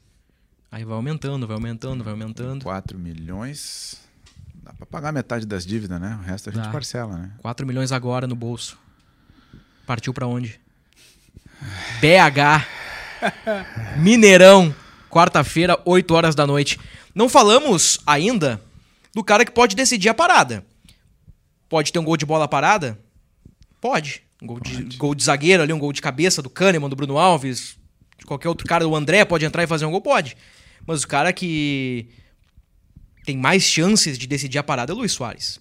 Aí vai aumentando, vai aumentando, vai aumentando. 4 milhões. Dá para pagar metade das dívidas, né? O resto a gente Dá. parcela, né? 4 milhões agora no bolso. Partiu pra onde? BH. Mineirão. Quarta-feira, 8 horas da noite. Não falamos ainda do cara que pode decidir a parada. Pode ter um gol de bola parada? Pode. Um gol de, gol de zagueiro ali, um gol de cabeça do Kahneman, do Bruno Alves, de qualquer outro cara, o André pode entrar e fazer um gol? Pode. Mas o cara que tem mais chances de decidir a parada é o Luiz Soares.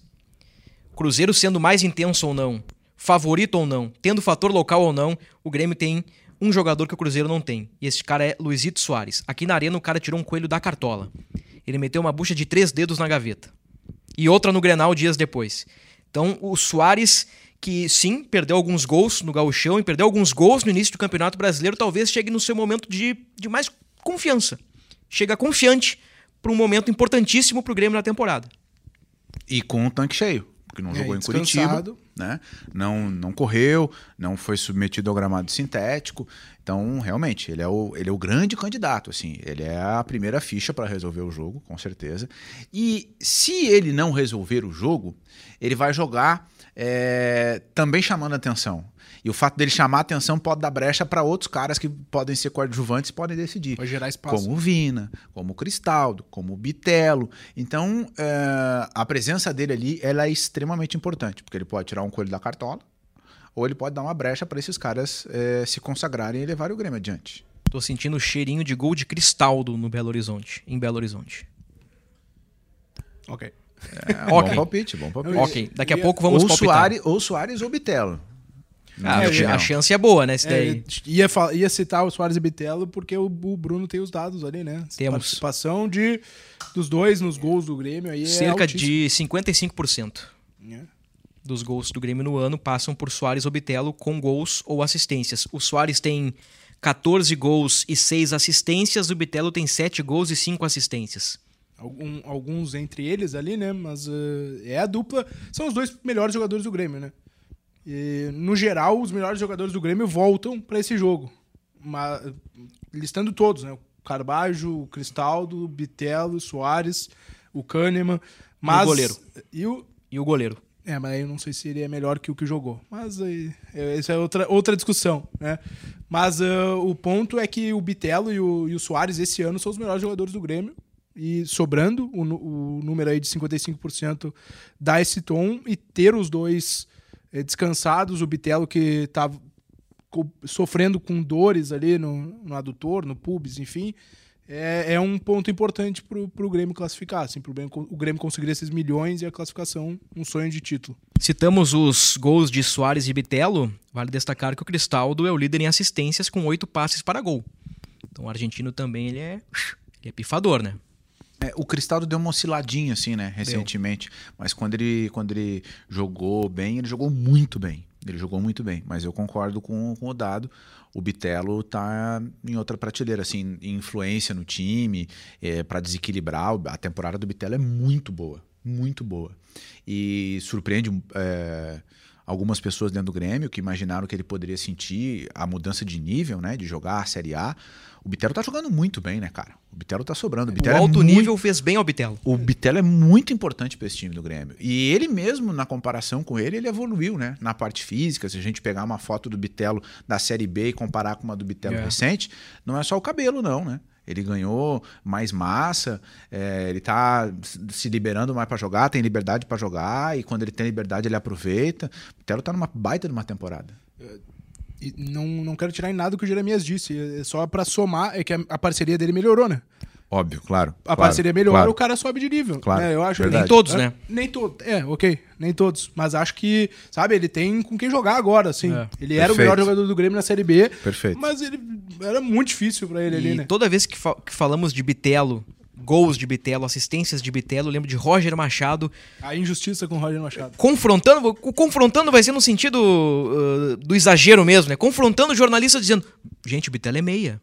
Cruzeiro sendo mais intenso ou não, favorito ou não, tendo fator local ou não, o Grêmio tem um jogador que o Cruzeiro não tem. E esse cara é Luizito Soares. Aqui na arena o cara tirou um coelho da cartola. Ele meteu uma bucha de três dedos na gaveta. E outra no Grenal dias depois. Então o Soares, que sim, perdeu alguns gols no gauchão e perdeu alguns gols no início do Campeonato Brasileiro, talvez chegue no seu momento de, de mais confiança. Chega confiante para um momento importantíssimo para o Grêmio na temporada. E com o tanque cheio, porque não É, jogou em Curitiba, né? Não, não correu, não foi submetido ao gramado sintético. Então, realmente, ele é o, ele é o grande candidato, assim. Ele é a primeira ficha para resolver o jogo, com certeza. E se ele não resolver o jogo, ele vai jogar é, também chamando atenção. E o fato dele chamar atenção pode dar brecha para outros caras que podem ser coadjuvantes e podem decidir Vai gerar espaço. como o Vina, como o Cristaldo, como o Bitelo. Então, é, a presença dele ali ela é extremamente importante, porque ele pode tirar um coelho da cartola, ou ele pode dar uma brecha para esses caras é, se consagrarem e levarem o Grêmio adiante. Tô sentindo o cheirinho de gol de Cristaldo no Belo Horizonte, em Belo Horizonte. Ok. É, Ok. Bom palpite, bom palpite. Ok, daqui a pouco vamos ou, palpitar. Soares, ou Soares ou Bitelo. Ah, a opinião. chance é boa, né? Esse É, daí. ia, ia citar o Soares e Bitelo porque o, o Bruno tem os dados ali, né? Temos. Participação de, dos dois nos gols do Grêmio aí é Cerca altíssimo. de 55% É. dos gols do Grêmio no ano passam por Soares ou Bitelo com gols ou assistências. O Soares tem 14 gols e 6 assistências, o Bitelo tem 7 gols e 5 assistências. Algum- alguns entre eles ali, né? Mas eh, é a dupla. São os dois melhores jogadores do Grêmio, né? E, no geral, os melhores jogadores do Grêmio voltam para esse jogo. Ma- listando todos, né? O Carbajo, o Cristaldo, o Bitelo, o Soares, o Kahneman. Mas, goleiro. E o, E o goleiro? é, mas aí eu não sei se ele é melhor que o que jogou. Mas aí, é, essa é outra, outra discussão, né? Mas ah, o ponto é que o Bitelo e o, e o Soares esse ano são os melhores jogadores do Grêmio. E sobrando o, o número aí de 55% dá esse tom e ter os dois descansados, o Bitelo que tá co- sofrendo com dores ali no, no adutor, no pubis, enfim, é, é um ponto importante pro, pro Grêmio classificar, assim, pro Grêmio, o Grêmio conseguir esses milhões e a classificação, um sonho de título. Citamos os gols de Soares e Bitelo. Vale destacar que o Cristaldo é o líder em assistências com 8 passes para gol. Então o argentino também ele é, ele é pifador, né? É, o Cristaldo deu uma osciladinha, assim, né, recentemente. Mas quando ele, quando ele jogou bem, ele jogou muito bem. Ele jogou muito bem. Mas eu concordo com, com o dado. O Bitelo tá em outra prateleira, assim, influência no time, é, para desequilibrar. A temporada do Bitelo é muito boa. muito boa. E surpreende é, algumas pessoas dentro do Grêmio que imaginaram que ele poderia sentir a mudança de nível, né? De jogar a Série A. O Bitelo tá jogando muito bem, né, cara? O Bitelo tá sobrando. O, Bitelo o alto é nível fez bem ao Bitelo. O Bitelo é muito importante para esse time do Grêmio. E ele mesmo, na comparação com ele, ele evoluiu, né? Na parte física, se a gente pegar uma foto do Bitelo da Série B e comparar com uma do Bitelo É. recente, não é só o cabelo, não, né? Ele ganhou mais massa, é, ele tá se liberando mais para jogar, tem liberdade para jogar, e quando ele tem liberdade ele aproveita. O Bitelo tá numa baita de uma temporada. E não, não quero tirar em nada o que o Jeremias disse. É só pra somar, é que a, a parceria dele melhorou, né? Óbvio, claro. A claro, parceria melhora, claro. o cara sobe de nível. Claro, né? Eu acho verdade. Nem todos, É, né? Nem todos. É, ok. Nem todos. Mas acho que, sabe, ele tem com quem jogar agora, assim. É. Ele era o Perfeito. melhor jogador do Grêmio na Série B. Perfeito. Mas ele era muito difícil pra ele E ali, né? toda vez que, fa- que falamos de Bitelo, gols de Bitelo, assistências de Bitelo, eu lembro de Roger Machado A injustiça com o Roger Machado. confrontando, o confrontando vai ser no sentido uh, do exagero mesmo, né? Confrontando o jornalista dizendo, gente, o Bitelo é meia.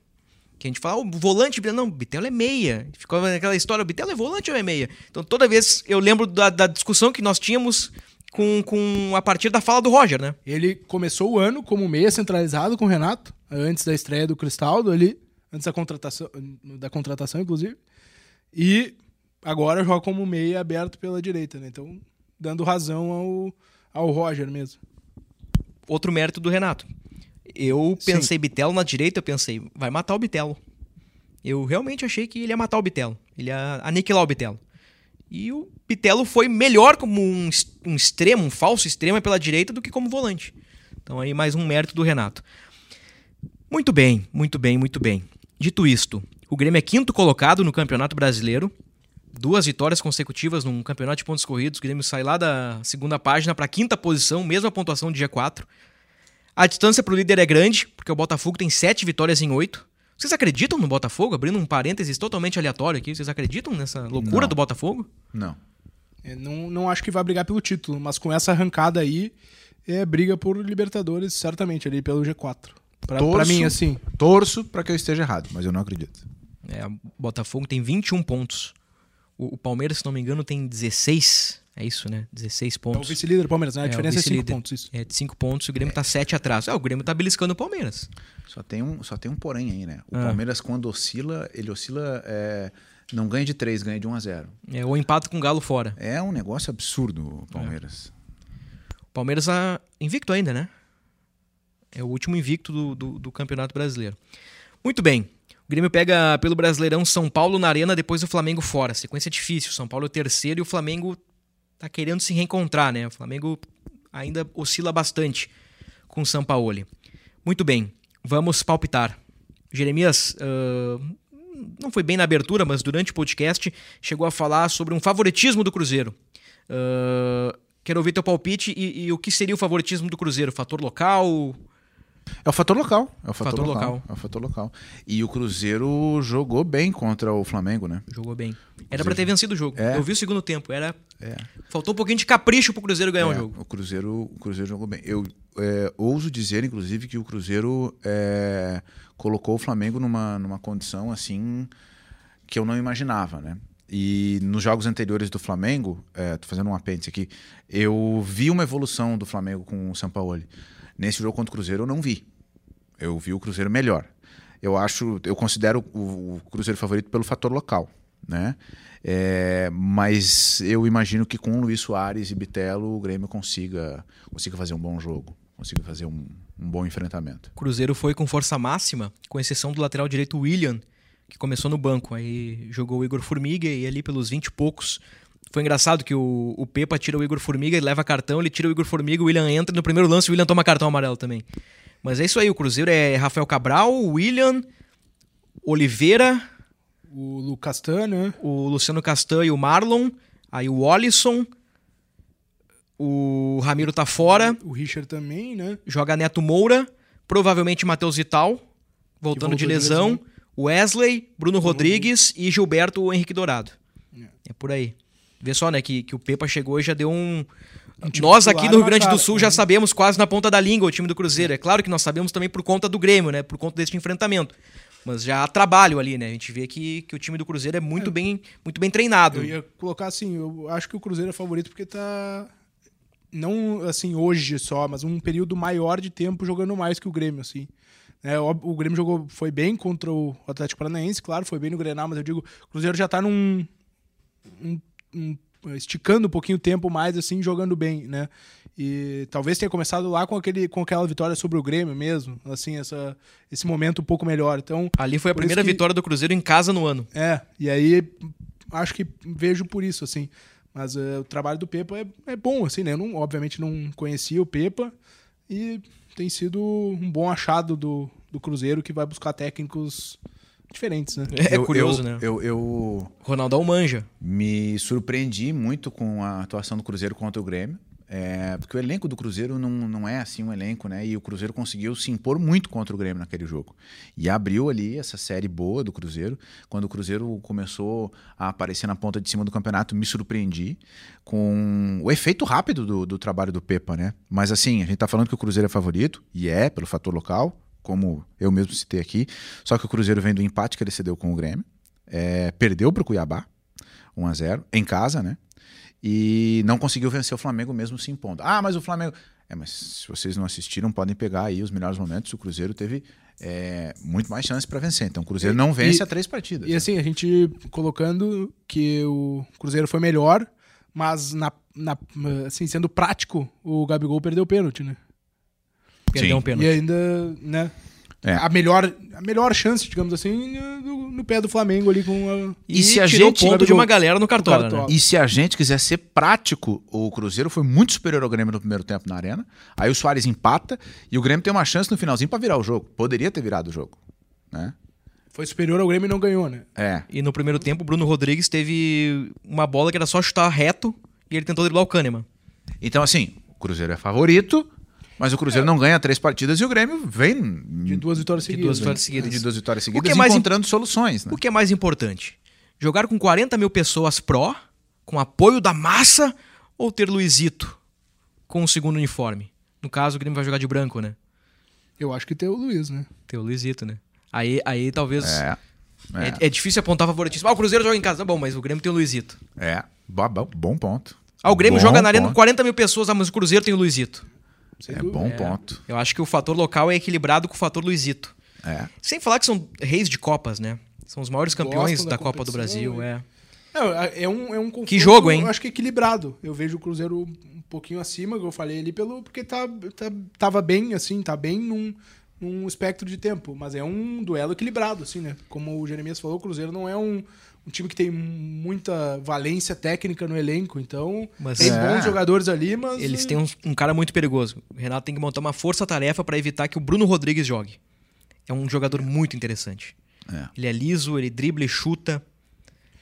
Que a gente fala, "Ah, o volante, Bitelo", não, o Bitelo é meia. Ficou naquela história, o Bitelo é volante ou é meia? Então toda vez eu lembro da, da discussão que nós tínhamos com, com a partir da fala do Roger, né? Ele começou o ano como meia centralizado com o Renato, antes da estreia do Cristaldo ali, antes da contratação, da contratação inclusive. E agora joga como meia aberto pela direita, né? Então, dando razão ao, ao Roger mesmo. outro mérito do Renato. Eu pensei Bitelo na direita, eu pensei, vai matar o Bitelo. Eu realmente achei que ele ia matar o Bitelo. Ele ia aniquilar o Bitelo. E o Bitelo foi melhor como um, um extremo, um falso extremo pela direita do que como volante. Então aí mais um mérito do Renato. Muito bem, muito bem, muito bem. Dito isto, o Grêmio é quinto colocado no Campeonato Brasileiro. Duas vitórias consecutivas num campeonato de pontos corridos. O Grêmio sai lá da segunda página para a quinta posição, mesma pontuação de G4. A distância para o líder é grande, porque o Botafogo tem sete vitórias em oito. Vocês acreditam no Botafogo? Abrindo um parênteses totalmente aleatório aqui. Vocês acreditam nessa loucura Não. do Botafogo? Não. É, não, não acho que vai brigar pelo título, mas com essa arrancada aí, é briga por Libertadores, certamente, ali pelo G4. Pra, pra Torço. mim, assim. Torço para que eu esteja errado, mas eu não acredito. É, o Botafogo tem 21 pontos. O, o Palmeiras, se não me engano, tem 16. É isso, né? 16 É o pontos. vice-líder Palmeiras, né? A É, diferença é 5 vice-líder. pontos, isso. É de 5 pontos e o Grêmio tá 7 atrás. É, o Grêmio tá beliscando o Palmeiras. Só tem um, só tem um porém aí, né? O Ah. Palmeiras, quando oscila, ele oscila. é, não ganha de 3, ganha de 1 a 0. É, o empate com o Galo fora. É um negócio absurdo o Palmeiras. O Palmeiras tá invicto ainda, né? É o último invicto do, do, do Campeonato Brasileiro. Muito bem. O Grêmio pega pelo Brasileirão São Paulo na arena, depois o Flamengo fora. Sequência difícil. São Paulo é o terceiro e o Flamengo tá querendo se reencontrar, né? O Flamengo ainda oscila bastante com o Sampaoli. Muito bem. Vamos palpitar. Jeremias, ah, não foi bem na abertura, mas durante o podcast chegou a falar sobre um favoritismo do Cruzeiro. Ah, quero ouvir teu palpite e, e o que seria o favoritismo do Cruzeiro? Fator local? É o fator local. É o fator, Fator local. local. É o fator local. E o Cruzeiro jogou bem contra o Flamengo, né? Jogou bem. Era pra ter vencido o jogo. É. Eu vi o segundo tempo. Era É. faltou um pouquinho de capricho pro Cruzeiro ganhar o É, jogo. O Cruzeiro, o Cruzeiro jogou bem. Eu é, ouso dizer, inclusive, que o Cruzeiro é, colocou o Flamengo numa, numa condição assim que eu não imaginava, né? E nos jogos anteriores do Flamengo, é, tô fazendo um apêndice aqui, eu vi uma evolução do Flamengo com o Sampaoli. Nesse jogo contra o Cruzeiro eu não vi. Eu vi o Cruzeiro melhor. Eu acho, eu considero o, o Cruzeiro favorito pelo fator local, né? É, mas eu imagino que com Luiz Soares e Bitelo o Grêmio consiga, consiga fazer um bom jogo, consiga fazer um, um bom enfrentamento. O Cruzeiro foi com força máxima, com exceção do lateral direito William, que começou no banco. Aí jogou o Igor Formiga e ali pelos 20 e poucos. Foi engraçado que o, o Pepa tira o Igor Formiga, ele leva cartão, ele tira o Igor Formiga, o William entra. No primeiro lance, o William toma cartão amarelo também. Mas é isso aí, o Cruzeiro é Rafael Cabral, William, Oliveira, O Lucas Tan, né? o Luciano Castan e o Marlon, aí o Olisson, o Ramiro tá fora, O Richard também, né? joga Neto Moura, provavelmente Matheus Vital, voltando de de lesão, lesão. Wesley, Bruno Rodrigues e Gilberto Henrique Dourado. É por aí. Vê só, né, que, que o Pepa chegou e já deu um... time nós aqui no Rio Grande do Sul já sabemos quase na ponta da língua o time do Cruzeiro. É claro que nós sabemos também por conta do Grêmio, né, por conta deste enfrentamento. Mas já há trabalho ali, né? A gente vê que, que o time do Cruzeiro é muito, bem, muito bem treinado. Eu ia colocar assim, eu acho que o Cruzeiro é favorito porque tá. Não assim, hoje só, mas um período maior de tempo jogando mais que o Grêmio, assim. É, o, o Grêmio jogou, foi bem contra o Atlético Paranaense, claro, foi bem no Grenal, mas eu digo, o Cruzeiro já tá num. um- um- esticando um pouquinho o tempo mais, assim, jogando bem, né? E talvez tenha começado lá com, aquele, com aquela vitória sobre o Grêmio mesmo, assim, essa, esse momento um pouco melhor. Então, Ali foi a primeira que- vitória do Cruzeiro em casa no ano. é, e aí acho que vejo por isso, assim. Mas eh, o trabalho do Pepa é, é bom, assim, né? Eu não, obviamente não conhecia o Pepa e tem sido um bom achado do, do Cruzeiro que vai buscar técnicos diferentes, né? É Eu- curioso, eu- né? Eu, eu Ronaldão manja. me surpreendi muito com a atuação do Cruzeiro contra o Grêmio. É, porque o elenco do Cruzeiro não, não é assim um elenco, né? E o Cruzeiro conseguiu se impor muito contra o Grêmio naquele jogo. E abriu ali essa série boa do Cruzeiro. Quando o Cruzeiro começou a aparecer na ponta de cima do campeonato, me surpreendi com o efeito rápido do, do trabalho do Pepa, né? Mas assim, a gente tá falando que o Cruzeiro é favorito, e é, pelo fator local, como eu mesmo citei aqui. Só que o Cruzeiro vem do empate que ele cedeu com o Grêmio. é, perdeu para o Cuiabá, 1 a 0 em casa, né? E não conseguiu vencer o Flamengo mesmo se impondo. Ah, mas o Flamengo. É, mas se vocês não assistiram, podem pegar aí os melhores momentos. O Cruzeiro teve é, muito mais chance para vencer. Então o Cruzeiro não vence E- a três partidas. E né? assim, a gente colocando que o Cruzeiro foi melhor, mas na, na- assim, sendo prático, o Gabigol perdeu o pênalti, né? Perdeu Sim. um pênalti. E ainda, né? É. A, melhor, a melhor chance, digamos assim, no, no pé do Flamengo ali com a. E, E se a tirou gente- ponto de uma galera no Cartola, Cartola. né? E se a gente quiser ser prático, o Cruzeiro foi muito superior ao Grêmio no primeiro tempo na arena. Aí o Soares empata e o Grêmio tem uma chance no finalzinho para virar o jogo. Poderia ter virado o jogo. Né? Foi superior ao Grêmio e não ganhou, né? É. E no primeiro tempo, o Bruno Rodrigues teve uma bola que era só chutar reto e ele tentou driblar o Kahneman. Então, assim, o Cruzeiro é favorito, mas o Cruzeiro não ganha três partidas e o Grêmio vem De duas vitórias De seguidas. duas né? vitórias seguidas. de duas vitórias O que seguidas, é mais encontrando soluções. Né? O que é mais importante? Jogar com 40 mil pessoas pró, com apoio da massa, ou ter Luizito com o segundo uniforme? No caso, o Grêmio vai jogar de branco, né? Eu acho que tem o Luiz, né? Ter o Luizito, né? Aí, aí talvez. É. É, É, é difícil apontar favoritismo. Ah, o Cruzeiro joga em casa. Tá bom, mas o Grêmio tem o Luizito. é. Bo- bo- bom ponto. Ah, o Grêmio Bom joga na arena com ponto. 40 mil pessoas, ah, mas o Cruzeiro tem o Luizito. Sem É dúvida. bom ponto. Eu acho que o fator local é equilibrado com o fator Luizito. É. Sem falar que são reis de Copas, né? São os maiores campeões Gostam da, da Copa do Brasil, é. Não, é um, é um confronto, Que jogo, hein? Eu acho que equilibrado. Eu vejo o Cruzeiro um pouquinho acima, que eu falei ali, pelo, porque tá, tá, tava bem, assim, tá bem num, num espectro de tempo. Mas é um duelo equilibrado, assim, né? Como o Jeremias falou, o Cruzeiro não é um, um time que tem muita valência técnica no elenco. Então, Mas- tem É. bons jogadores ali, mas. Eles têm um, um cara muito perigoso. O Renato tem que montar uma força-tarefa para evitar que o Bruno Rodrigues jogue. É um jogador muito interessante. É. Ele é liso, ele dribla e chuta.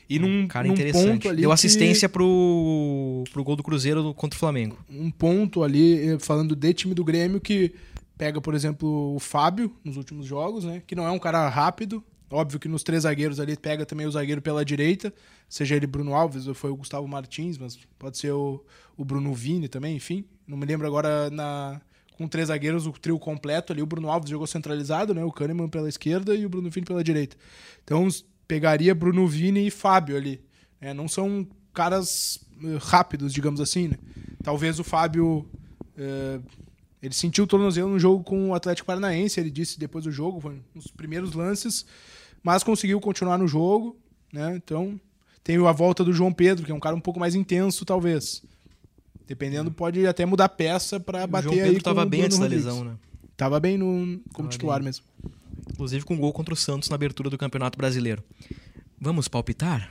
E num, Um cara num interessante. ponto ali. Deu que- assistência pro, pro gol do Cruzeiro contra o Flamengo. um ponto ali, eh, falando de time do Grêmio, que pega, por exemplo, o Fábio nos últimos jogos, né? Que não é um cara rápido. Óbvio que nos três zagueiros ali pega também o zagueiro pela direita, seja ele Bruno Alves ou foi o Gustavo Martins, mas pode ser o, o Bruno Vini também, enfim. Não me lembro agora na com três zagueiros, o trio completo ali, o Bruno Alves jogou centralizado, né? O Kahneman pela esquerda e o Bruno Vini pela direita. Então pegaria Bruno Vini e Fábio ali. né? Não são caras eh, rápidos, digamos assim, né? Talvez o Fábio eh, ele sentiu o tornozelo no jogo com o Atlético Paranaense, ele disse depois do jogo, nos primeiros lances, mas conseguiu continuar no jogo, né? Então, tem a volta do João Pedro, que é um cara um pouco mais intenso, talvez. Dependendo, pode até mudar peça para bater João aí Pedro com estava o bem antes da lesão, né? Tava bem no, como Tava titular bem. mesmo. Inclusive com gol contra o Santos na abertura do Campeonato Brasileiro. Vamos palpitar?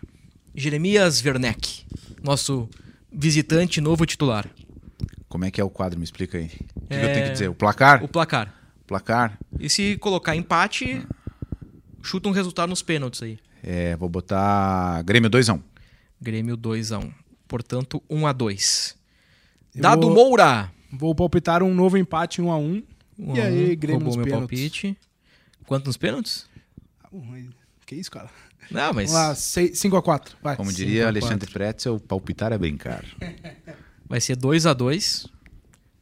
Jeremias Werneck, nosso visitante novo titular. Como é que é o quadro? Me explica aí. O que, que eu É, tenho que dizer? O placar? O placar. Placar? E se colocar empate, chuta um resultado nos pênaltis aí. É, vou botar Grêmio 2x1. Grêmio 2x1. Portanto, 1x2. Eu Dado vou- Moura. Vou palpitar um novo empate 1 a 1 Um E aí, um. Grêmio nos meu pênaltis. palpite. Quanto nos pênaltis? Ah, Que isso, cara? Não, mas Vamos lá, 5 a 4 vai. Como diria a Alexandre Pretzel, palpitar é brincar. vai ser 2x2.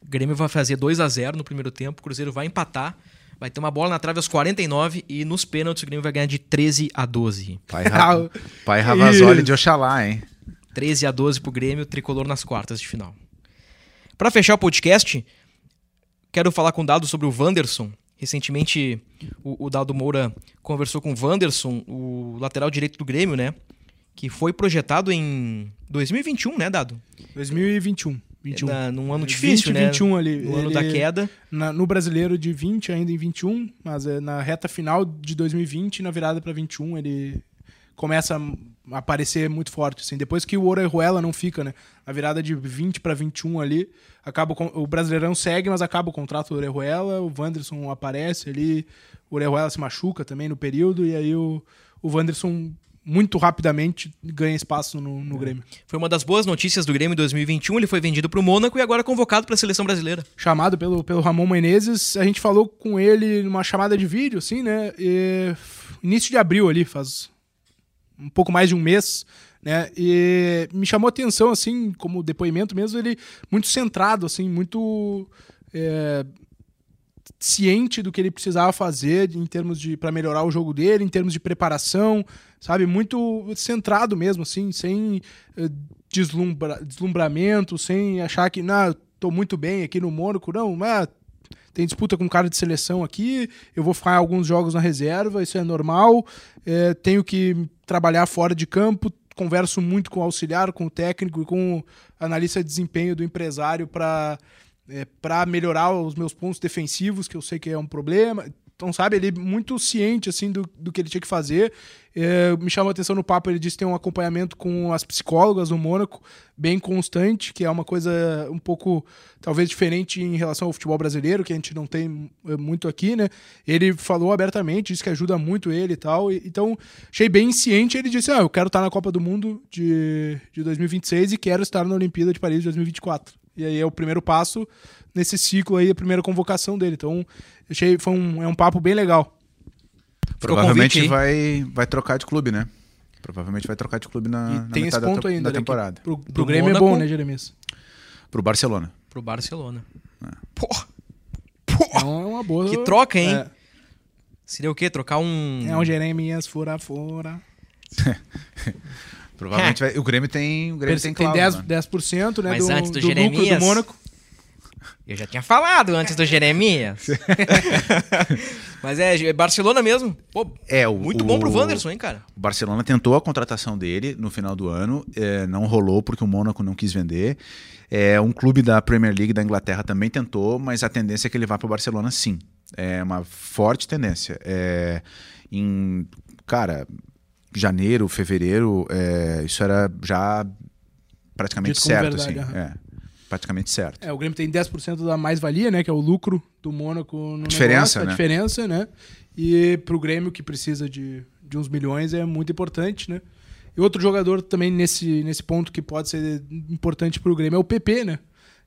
O Grêmio vai fazer 2x0 no primeiro tempo. O Cruzeiro vai empatar. Vai ter uma bola na trave aos 49 e nos pênaltis o Grêmio vai ganhar de 13 a 12. Pai, Ra... Pai Ravazoli de Oxalá, hein? 13 a 12 pro Grêmio, tricolor nas quartas de final. Para fechar o podcast, quero falar com o Dado sobre o Wanderson. Recentemente, o, o Dado Moura conversou com o Wanderson, o lateral direito do Grêmio, né? Que foi projetado em 2021, né, Dado? 2021. 21. Na, num ano difícil, 20, né? 21 ali. No ano Ele- da queda. na- no brasileiro de 20, ainda em 21, mas é, na reta final de 2020, na virada para 21, ele começa a aparecer muito forte. Assim. Depois que o Orejuela não fica, né? A virada de 20 para 21 ali, acaba o o Brasileirão segue, mas acaba o contrato do Orejuela, o Wanderson aparece ali, o Orejuela se machuca também no período, e aí o, o Wanderson muito rapidamente ganha espaço no, no Grêmio. Foi uma das boas notícias do Grêmio em 2021. Ele foi vendido pro Mônaco e agora convocado para a seleção brasileira. chamado pelo, pelo Ramon Menezes. A gente falou com ele numa chamada de vídeo, assim, né? E início de abril ali, faz um pouco mais de um mês, né? E me chamou a atenção, assim, como depoimento mesmo, ele muito centrado, assim, muito é, ciente do que ele precisava fazer em termos de para melhorar o jogo dele, em termos de preparação, sabe? Muito centrado mesmo, assim, sem eh, deslumbra, deslumbramento, sem achar que, não, tô muito bem aqui no Mônaco, não, mas tem disputa com cara de seleção aqui, eu vou ficar alguns jogos na reserva, isso é normal, eh, tenho que trabalhar fora de campo, converso muito com o auxiliar, com o técnico e com o analista de desempenho do empresário para é, para melhorar os meus pontos defensivos, que eu sei que é um problema. Então, sabe, ele muito ciente assim do, do que ele tinha que fazer. É, me chamou a atenção no papo, ele disse que tem um acompanhamento com as psicólogas no Mônaco, bem constante, que é uma coisa um pouco, talvez, diferente em relação ao futebol brasileiro, que a gente não tem é, muito aqui, né? Ele falou abertamente, disse que ajuda muito ele e tal. E- então, achei bem ciente. Ele disse: Ah, eu quero estar na Copa do Mundo de, de 2026 e quero estar na Olimpíada de Paris de 2024. E aí é o primeiro passo nesse ciclo aí, a primeira convocação dele. Então, achei foi um, é um papo bem legal. Provavelmente convite vai, vai trocar de clube, né? Provavelmente vai trocar de clube na, E na tem esse metade ponto da, ainda. da né, temporada. Pro, pro Do Grêmio é Mônaco. bom, né, Jeremias? Pro Barcelona. Pro Barcelona. É. Porra! É Porra! é uma boa. Que troca, hein? É, Seria o quê? Trocar um. é um Jeremias fora fora. Provavelmente vai, o Grêmio tem, o Grêmio tem, Tem cláusula, 10%, 10% né, Mas do, antes do do lucro do Jeremias- Mônaco. Eu já tinha falado antes do Jeremias. Mas é, é Barcelona mesmo. Pô, É, o, muito o- bom pro Wanderson, hein, cara? O Barcelona tentou a contratação dele no final do ano, é, não rolou porque o Mônaco não quis vender. É, um clube da Premier League da Inglaterra também tentou, mas a tendência é que ele vá para o Barcelona sim. É uma forte tendência. É, em, cara, janeiro, fevereiro, é, isso era já praticamente Dito certo. verdade, assim, é, praticamente certo. É, o Grêmio tem 10% da mais-valia, né? Que é o lucro do Mônaco no Diferença, negócio, né? A diferença, né? E pro Grêmio, que precisa de, de uns milhões, é muito importante, né? E outro jogador também nesse, nesse ponto que pode ser importante pro Grêmio é o PP, né?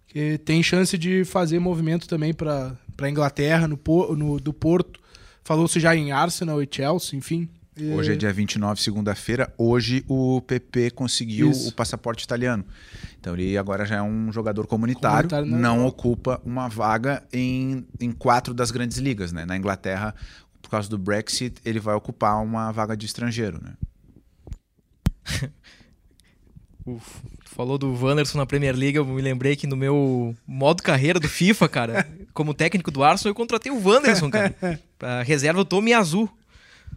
Que tem chance de fazer movimento também para pra Inglaterra, no, no, do Porto. Falou-se já em Arsenal e Chelsea, enfim. E- Hoje é dia 29, segunda-feira. Hoje o PP conseguiu Isso. o passaporte italiano. Então ele agora já é um jogador comunitário, Comunitário não Europa. ocupa uma vaga em, em quatro das grandes ligas. Né? Na Inglaterra, por causa do Brexit, ele vai ocupar uma vaga de estrangeiro. Né? Uf, tu falou do Wanderson na Premier League, eu me lembrei que no meu modo carreira do FIFA, cara, como técnico do Arsenal, eu contratei o Wanderson, cara. Pra reserva eu tô azul.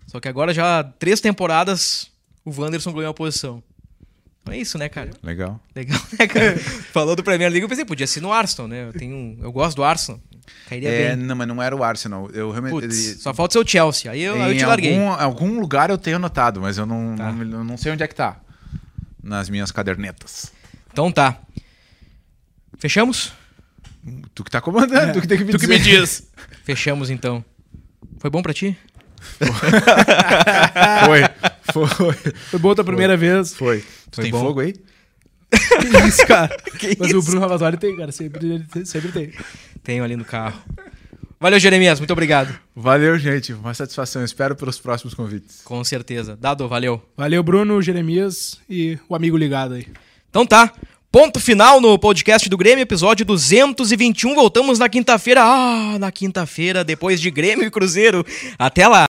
Só que agora já três temporadas o Wanderson ganhou a posição. Então é isso, né, cara? Legal. Legal, né, cara? Falou do Premier League, eu pensei, podia ser no Arsenal, né? Eu, tenho, eu gosto do Arsenal. Cairia É, bem. não, mas não era o Arsenal. Eu realmente. Ele- só falta ser o Chelsea. Aí eu, aí eu te larguei. algum, algum lugar eu tenho anotado, mas eu não, Tá. não, não sei onde é que tá. Nas minhas cadernetas. Então tá. Fechamos? Tu que tá comandando, tu que tem que me Tu que dizer. me diz. Fechamos então. Foi bom pra ti? Foi, foi, Foi boa a tua primeira vez. foi. Tu Foi tem bom? fogo aí? Que isso, cara. Que Mas o isso? Bruno Ravazoli tem, cara. Sempre, sempre tem. Tenho ali no carro. Valeu, Jeremias. Muito obrigado. Valeu, gente. Uma satisfação. Espero pelos próximos convites. Com certeza. Dado, valeu. Valeu, Bruno, Jeremias e o amigo ligado aí. Então tá. Ponto final no podcast do Grêmio, episódio 221. Voltamos na quinta-feira. Ah, na quinta-feira, depois de Grêmio e Cruzeiro. Até lá.